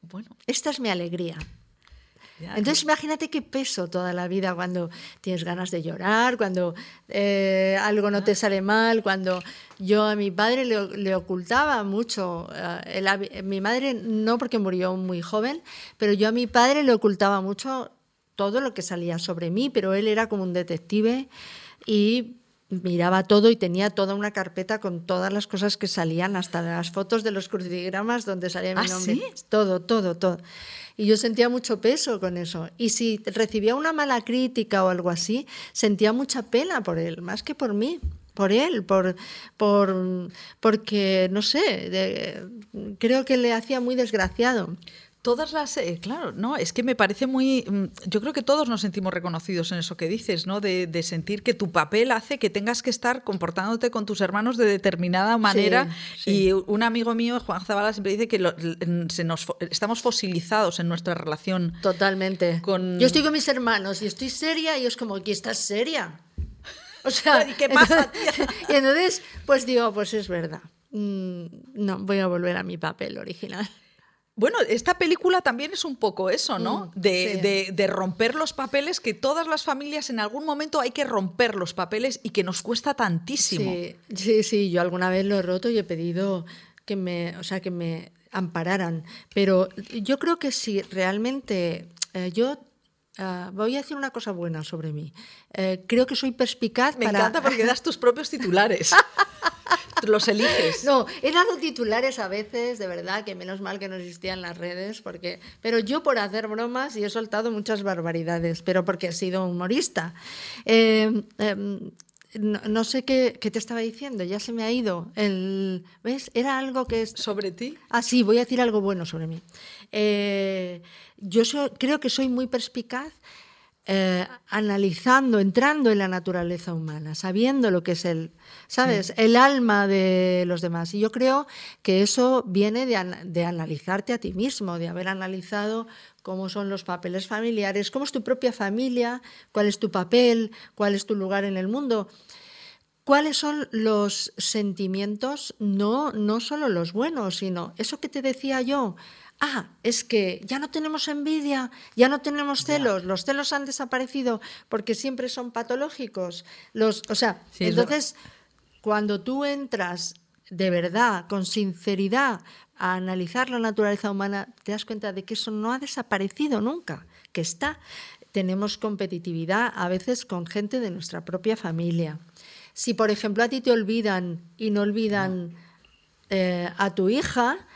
Bueno, esta es mi alegría. Entonces imagínate qué peso toda la vida cuando tienes ganas de llorar, cuando eh, algo no te sale mal, cuando yo a mi padre le, ocultaba mucho. Eh, mi madre no porque murió muy joven, pero yo a mi padre le ocultaba mucho todo lo que salía sobre mí, pero él era como un detective y miraba todo y tenía toda una carpeta con todas las cosas que salían, hasta las fotos de los crucigramas donde salía mi ¿Ah, nombre. sí? Todo, todo, todo. Y yo sentía mucho peso con eso. Y si recibía una mala crítica o algo así, sentía mucha pena por él, más que por mí. Por él, por, por, porque, no sé, de- creo que le hacía muy desgraciado. Todas las, eh, claro, no, es que me parece muy, mm, yo creo que todos nos sentimos reconocidos en eso que dices, ¿no? De, de sentir que tu papel hace que tengas que estar comportándote con tus hermanos de determinada manera. sí. Y un amigo mío, Juan Zavala, siempre dice que lo- se nos, estamos fosilizados en nuestra relación. Totalmente. Con- Yo estoy con mis hermanos y estoy seria y es como, ¿y estás seria? O sea, ¿Y qué pasa, y entonces, pues digo, pues es verdad. Mm, No, voy a volver a mi papel original. Bueno, esta película también es un poco eso, ¿no? Mm, de, sí. de- de romper los papeles, que todas las familias en algún momento hay que romper los papeles y que nos cuesta tantísimo. Sí, sí, sí, yo alguna vez lo he roto y he pedido que me, o sea, que me ampararan. Pero yo creo que si realmente eh, yo ah, voy a decir una cosa buena sobre mí. Eh, creo que soy perspicaz Me para. encanta porque das tus propios titulares. Los eliges. No, he dado titulares a veces, de verdad, que menos mal que no existían las redes, porque, pero yo por hacer bromas y he soltado muchas barbaridades, pero porque he sido humorista. Eh, em, no, no sé qué, qué te estaba diciendo, ya se me ha ido. El, ¿Ves? Era algo que... es- Sobre ti. Ah, sí, voy a decir algo bueno sobre mí. Eh, yo so- creo que soy muy perspicaz eh, analizando, entrando en la naturaleza humana, sabiendo lo que es el, ¿sabes? El alma de los demás. Y yo creo que eso viene de, de analizarte a ti mismo, de haber analizado cómo son los papeles familiares, cómo es tu propia familia, cuál es tu papel, cuál es tu lugar en el mundo. ¿Cuáles son los sentimientos? No, no solo los buenos, sino eso que te decía yo. Ah, es que ya no tenemos envidia, ya no tenemos celos, los celos han desaparecido porque siempre son patológicos. Los, o sea, Sí, entonces, cuando tú entras de verdad, con sinceridad, a analizar la naturaleza humana, te das cuenta de que eso no ha desaparecido nunca, que está. Tenemos competitividad a veces con gente de nuestra propia familia. Si, por ejemplo, a ti te olvidan y no olvidan eh, a tu hija,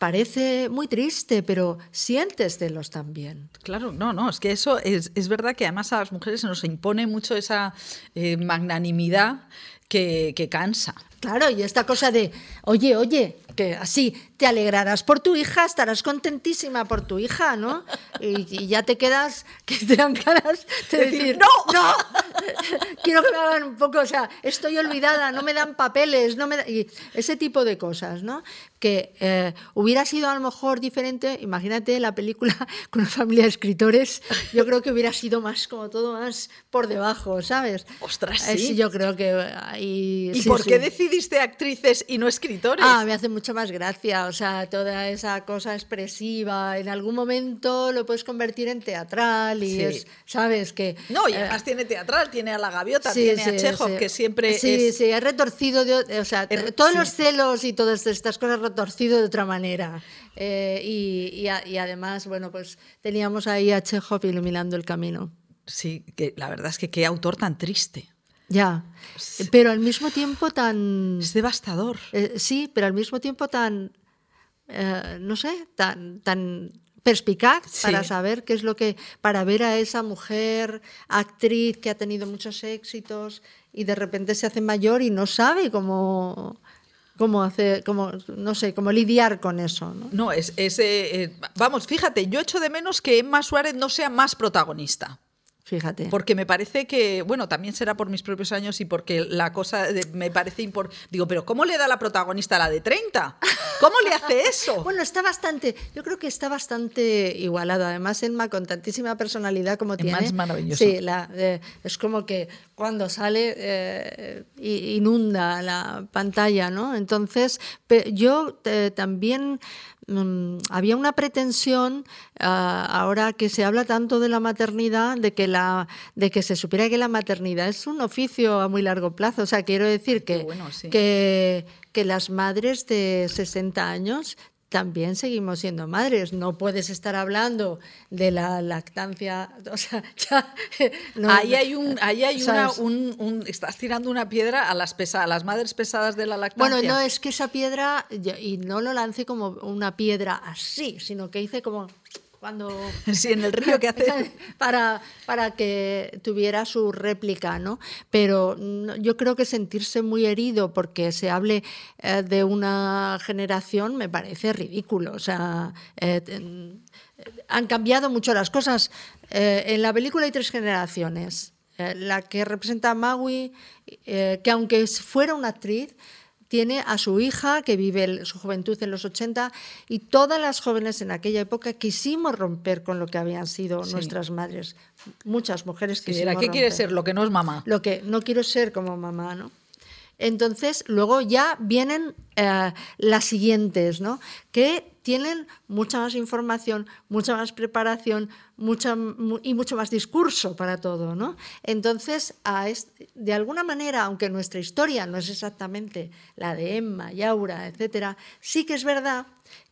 parece muy triste, pero sientes celos también. Claro, no, no, es que eso es, es verdad que además a las mujeres se nos impone mucho esa eh, magnanimidad que, que cansa. Claro, y esta cosa de, oye, oye, que así te alegrarás por tu hija, estarás contentísima por tu hija, ¿no? Y, y ya te quedas, que te dan ganas de Decir, "No". no, quiero que me hagan un poco, o sea, estoy olvidada, no me dan papeles, no me da-". y ese tipo de cosas, ¿no? Que eh, hubiera sido a lo mejor diferente, imagínate la película con una familia de escritores, yo creo que hubiera sido más como todo más por debajo, ¿sabes? Ostras, Eh, sí. yo creo que ahí... ¿Y sí, por sí. qué decidiste actrices y no escritores? Ah, me hace mucho más gracia, o sea, toda esa cosa expresiva, en algún momento lo puedes convertir en teatral y Sí. es, sabes que... no, y eh, además tiene teatral, tiene a la gaviota, sí, tiene sí, a Chekhov, que siempre Sí, es... sí, es retorcido, de, o sea, Er- todos los celos y todas estas cosas retorcido de otra manera. Eh, y, y a- y además, bueno, pues teníamos ahí a Chekhov iluminando el camino. Sí, que la verdad es que qué autor tan triste. Ya, pero al mismo tiempo tan... Es devastador. Eh, sí, pero al mismo tiempo tan, eh, no sé, tan, tan perspicaz Sí. para saber qué es lo que, para ver a esa mujer actriz que ha tenido muchos éxitos y de repente se hace mayor y no sabe cómo, cómo hacer, cómo, no sé, cómo lidiar con eso. ¿no? No, es, es, eh, eh, vamos, fíjate, yo echo de menos que Emma Suárez no sea más protagonista. Fíjate. Porque me parece que, bueno, también será por mis propios años y porque la cosa de- me parece importante. Digo, pero ¿cómo le da la protagonista a la de 30? ¿Cómo le hace eso? Bueno, está bastante, yo creo que está bastante igualado. Además, Emma, con tantísima personalidad como Emma tiene. es maravillosa. Sí, la- eh, es como que cuando sale eh, inunda la pantalla, ¿no? Entonces, yo eh, también había una pretensión, ah, ahora que se habla tanto de la maternidad, de que, la, de que se supiera que la maternidad es un oficio a muy largo plazo. O sea, quiero decir que, Qué bueno, sí. que, que las madres de 60 años también seguimos siendo madres. No puedes estar hablando de la lactancia. O sea, ya, ahí hay un, ahí hay una, un, estás tirando una piedra a las pesa, a las madres pesadas de la lactancia. Bueno, no es que esa piedra y no lo lance como una piedra así, sino que hice como cuando sí, en el río que hace para, para que tuviera su réplica, ¿no? Pero yo creo que sentirse muy herido porque se hable eh, de una generación me parece ridículo. O sea, eh, han cambiado mucho las cosas. Eh, en la película hay tres generaciones. la que representa a Maui, que aunque fuera una actriz, tiene a su hija que vive su juventud en los 80 y todas las jóvenes en aquella época quisimos romper con lo que habían sido nuestras madres. Muchas mujeres que ¿Qué quiere ser? Lo que no es mamá. Lo que no quiero ser como mamá, ¿no? Entonces, luego ya vienen eh, las siguientes, ¿no? Que tienen mucha más información, mucha más preparación mucha, y mucho más discurso para todo, ¿no? Entonces, de alguna manera, aunque nuestra historia no es exactamente la de Emma, Yaura, etcétera, sí que es verdad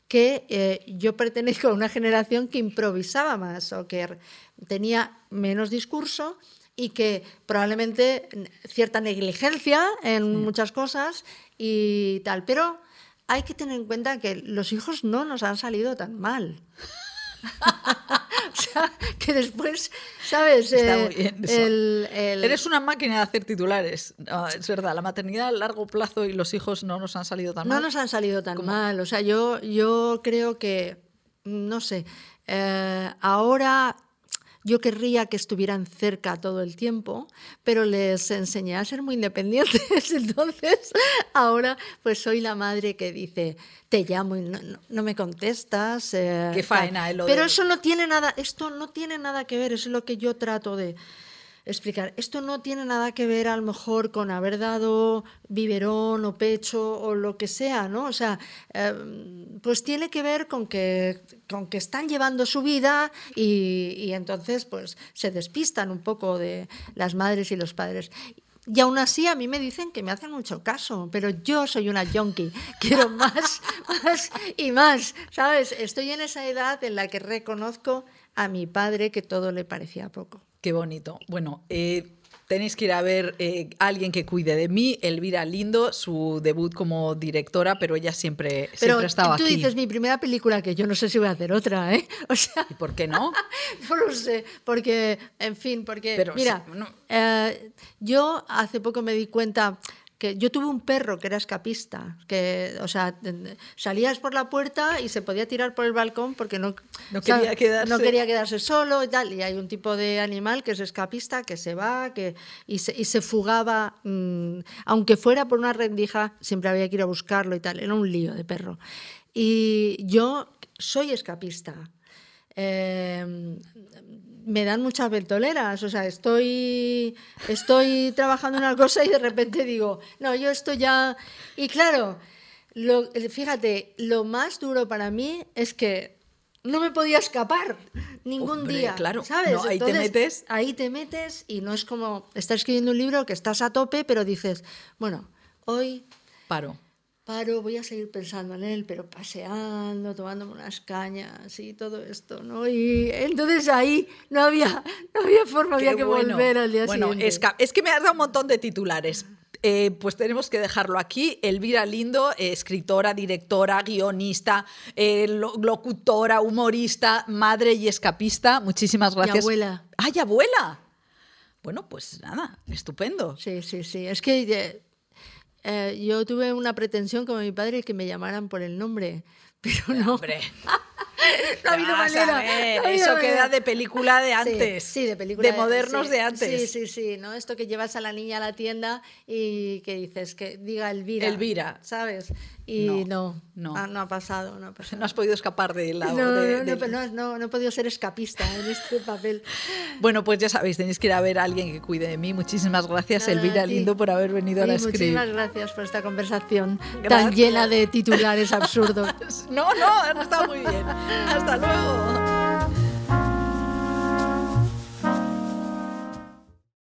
que eh, yo pertenezco a una generación que improvisaba más o que tenía menos discurso y que probablemente cierta negligencia en muchas cosas y tal. Pero hay que tener en cuenta que los hijos no nos han salido tan mal. o sea, que después, ¿sabes? Está muy bien Eres una máquina de hacer titulares. es verdad, la maternidad a largo plazo y los hijos no nos han salido tan mal. No nos han salido tan mal. O sea, yo, yo creo que, no sé, eh, ahora yo querría que estuvieran cerca todo el tiempo, pero les enseñé a ser muy independientes. Entonces, ahora pues soy la madre que dice, te llamo y no, me contestas. Eh, Qué faena, Pero eso no tiene nada, esto no tiene nada que ver, eso es lo que yo trato de explicar. Esto no tiene nada que ver a lo mejor con haber dado biberón o pecho o lo que sea, ¿no? O sea, em, pues tiene que ver con que, con que están llevando su vida y, entonces pues se despistan un poco de las madres y los padres. Y aún así a mí me dicen que me hacen mucho caso, pero yo soy una yonki, quiero más, más y más, ¿sabes? Estoy en esa edad en la que reconozco a mi padre que todo le parecía poco. Qué bonito. Bueno, eh, tenéis que ir a ver eh, Alguien que cuide de mí, Elvira Lindo, su debut como directora, pero ella siempre, siempre ha estado tú aquí. Tú dices mi primera película, que yo no sé si voy a hacer otra, ¿eh? O sea, ¿Y por qué no? no lo sé, porque, en fin, porque, mira, eh, yo hace poco me di cuenta que yo tuve un perro que era escapista, que, o sea, salías por la puerta y se podía tirar por el balcón porque no, no, quería, quedarse. no quería quedarse solo y tal. Y hay un tipo de animal que es escapista, que se va que, y, se, y se fugaba, mm, aunque fuera por una rendija, siempre había que ir a buscarlo y tal. Era un lío de perro. Y yo soy escapista. Eh, me dan muchas ventoleras, o sea, estoy, estoy trabajando en una cosa y de repente digo, no, yo esto ya... Y claro, lo, fíjate, lo más duro para mí es que no me podía escapar ningún día. Claro, ¿sabes? ahí te metes. Ahí te metes y no es como estar escribiendo un libro que estás a tope, pero dices, bueno, hoy... Paro paro, voy a seguir pensando en él, pero paseando, tomándome unas cañas y todo esto, ¿no? Y entonces ahí no había, no había forma, había que volver al día bueno, siguiente. Es, es que me has dado un montón de titulares. Eh, pues tenemos que dejarlo aquí. Elvira Lindo, eh, escritora, directora, guionista, eh, locutora, humorista, madre y escapista. Muchísimas gracias. Y abuela. ¡Ay, abuela! Bueno, pues nada, estupendo. Sí, sí, sí. Es que eh, yo tuve una pretensión como mi padre que me llamaran por el nombre, pero no. Hombre. no ha habido manera. eso queda de película de antes. Sí, de película de modernos de antes. Sí, sí, sí, ¿no? Esto que llevas a la niña a la tienda y que dices que diga Elvira. Elvira. ¿Sabes? Y no, no, no, ha, pasado, no No has podido escapar de la... No, no, no, he podido ser escapista en este papel. Bueno, pues ya sabéis, tenéis que ir a ver a alguien que cuide de mí. Muchísimas gracias, Elvira Lindo, por haber venido a la Script. Muchísimas gracias por esta conversación tan llena de titulares absurdos. no, no, han estado muy bien. Hasta luego.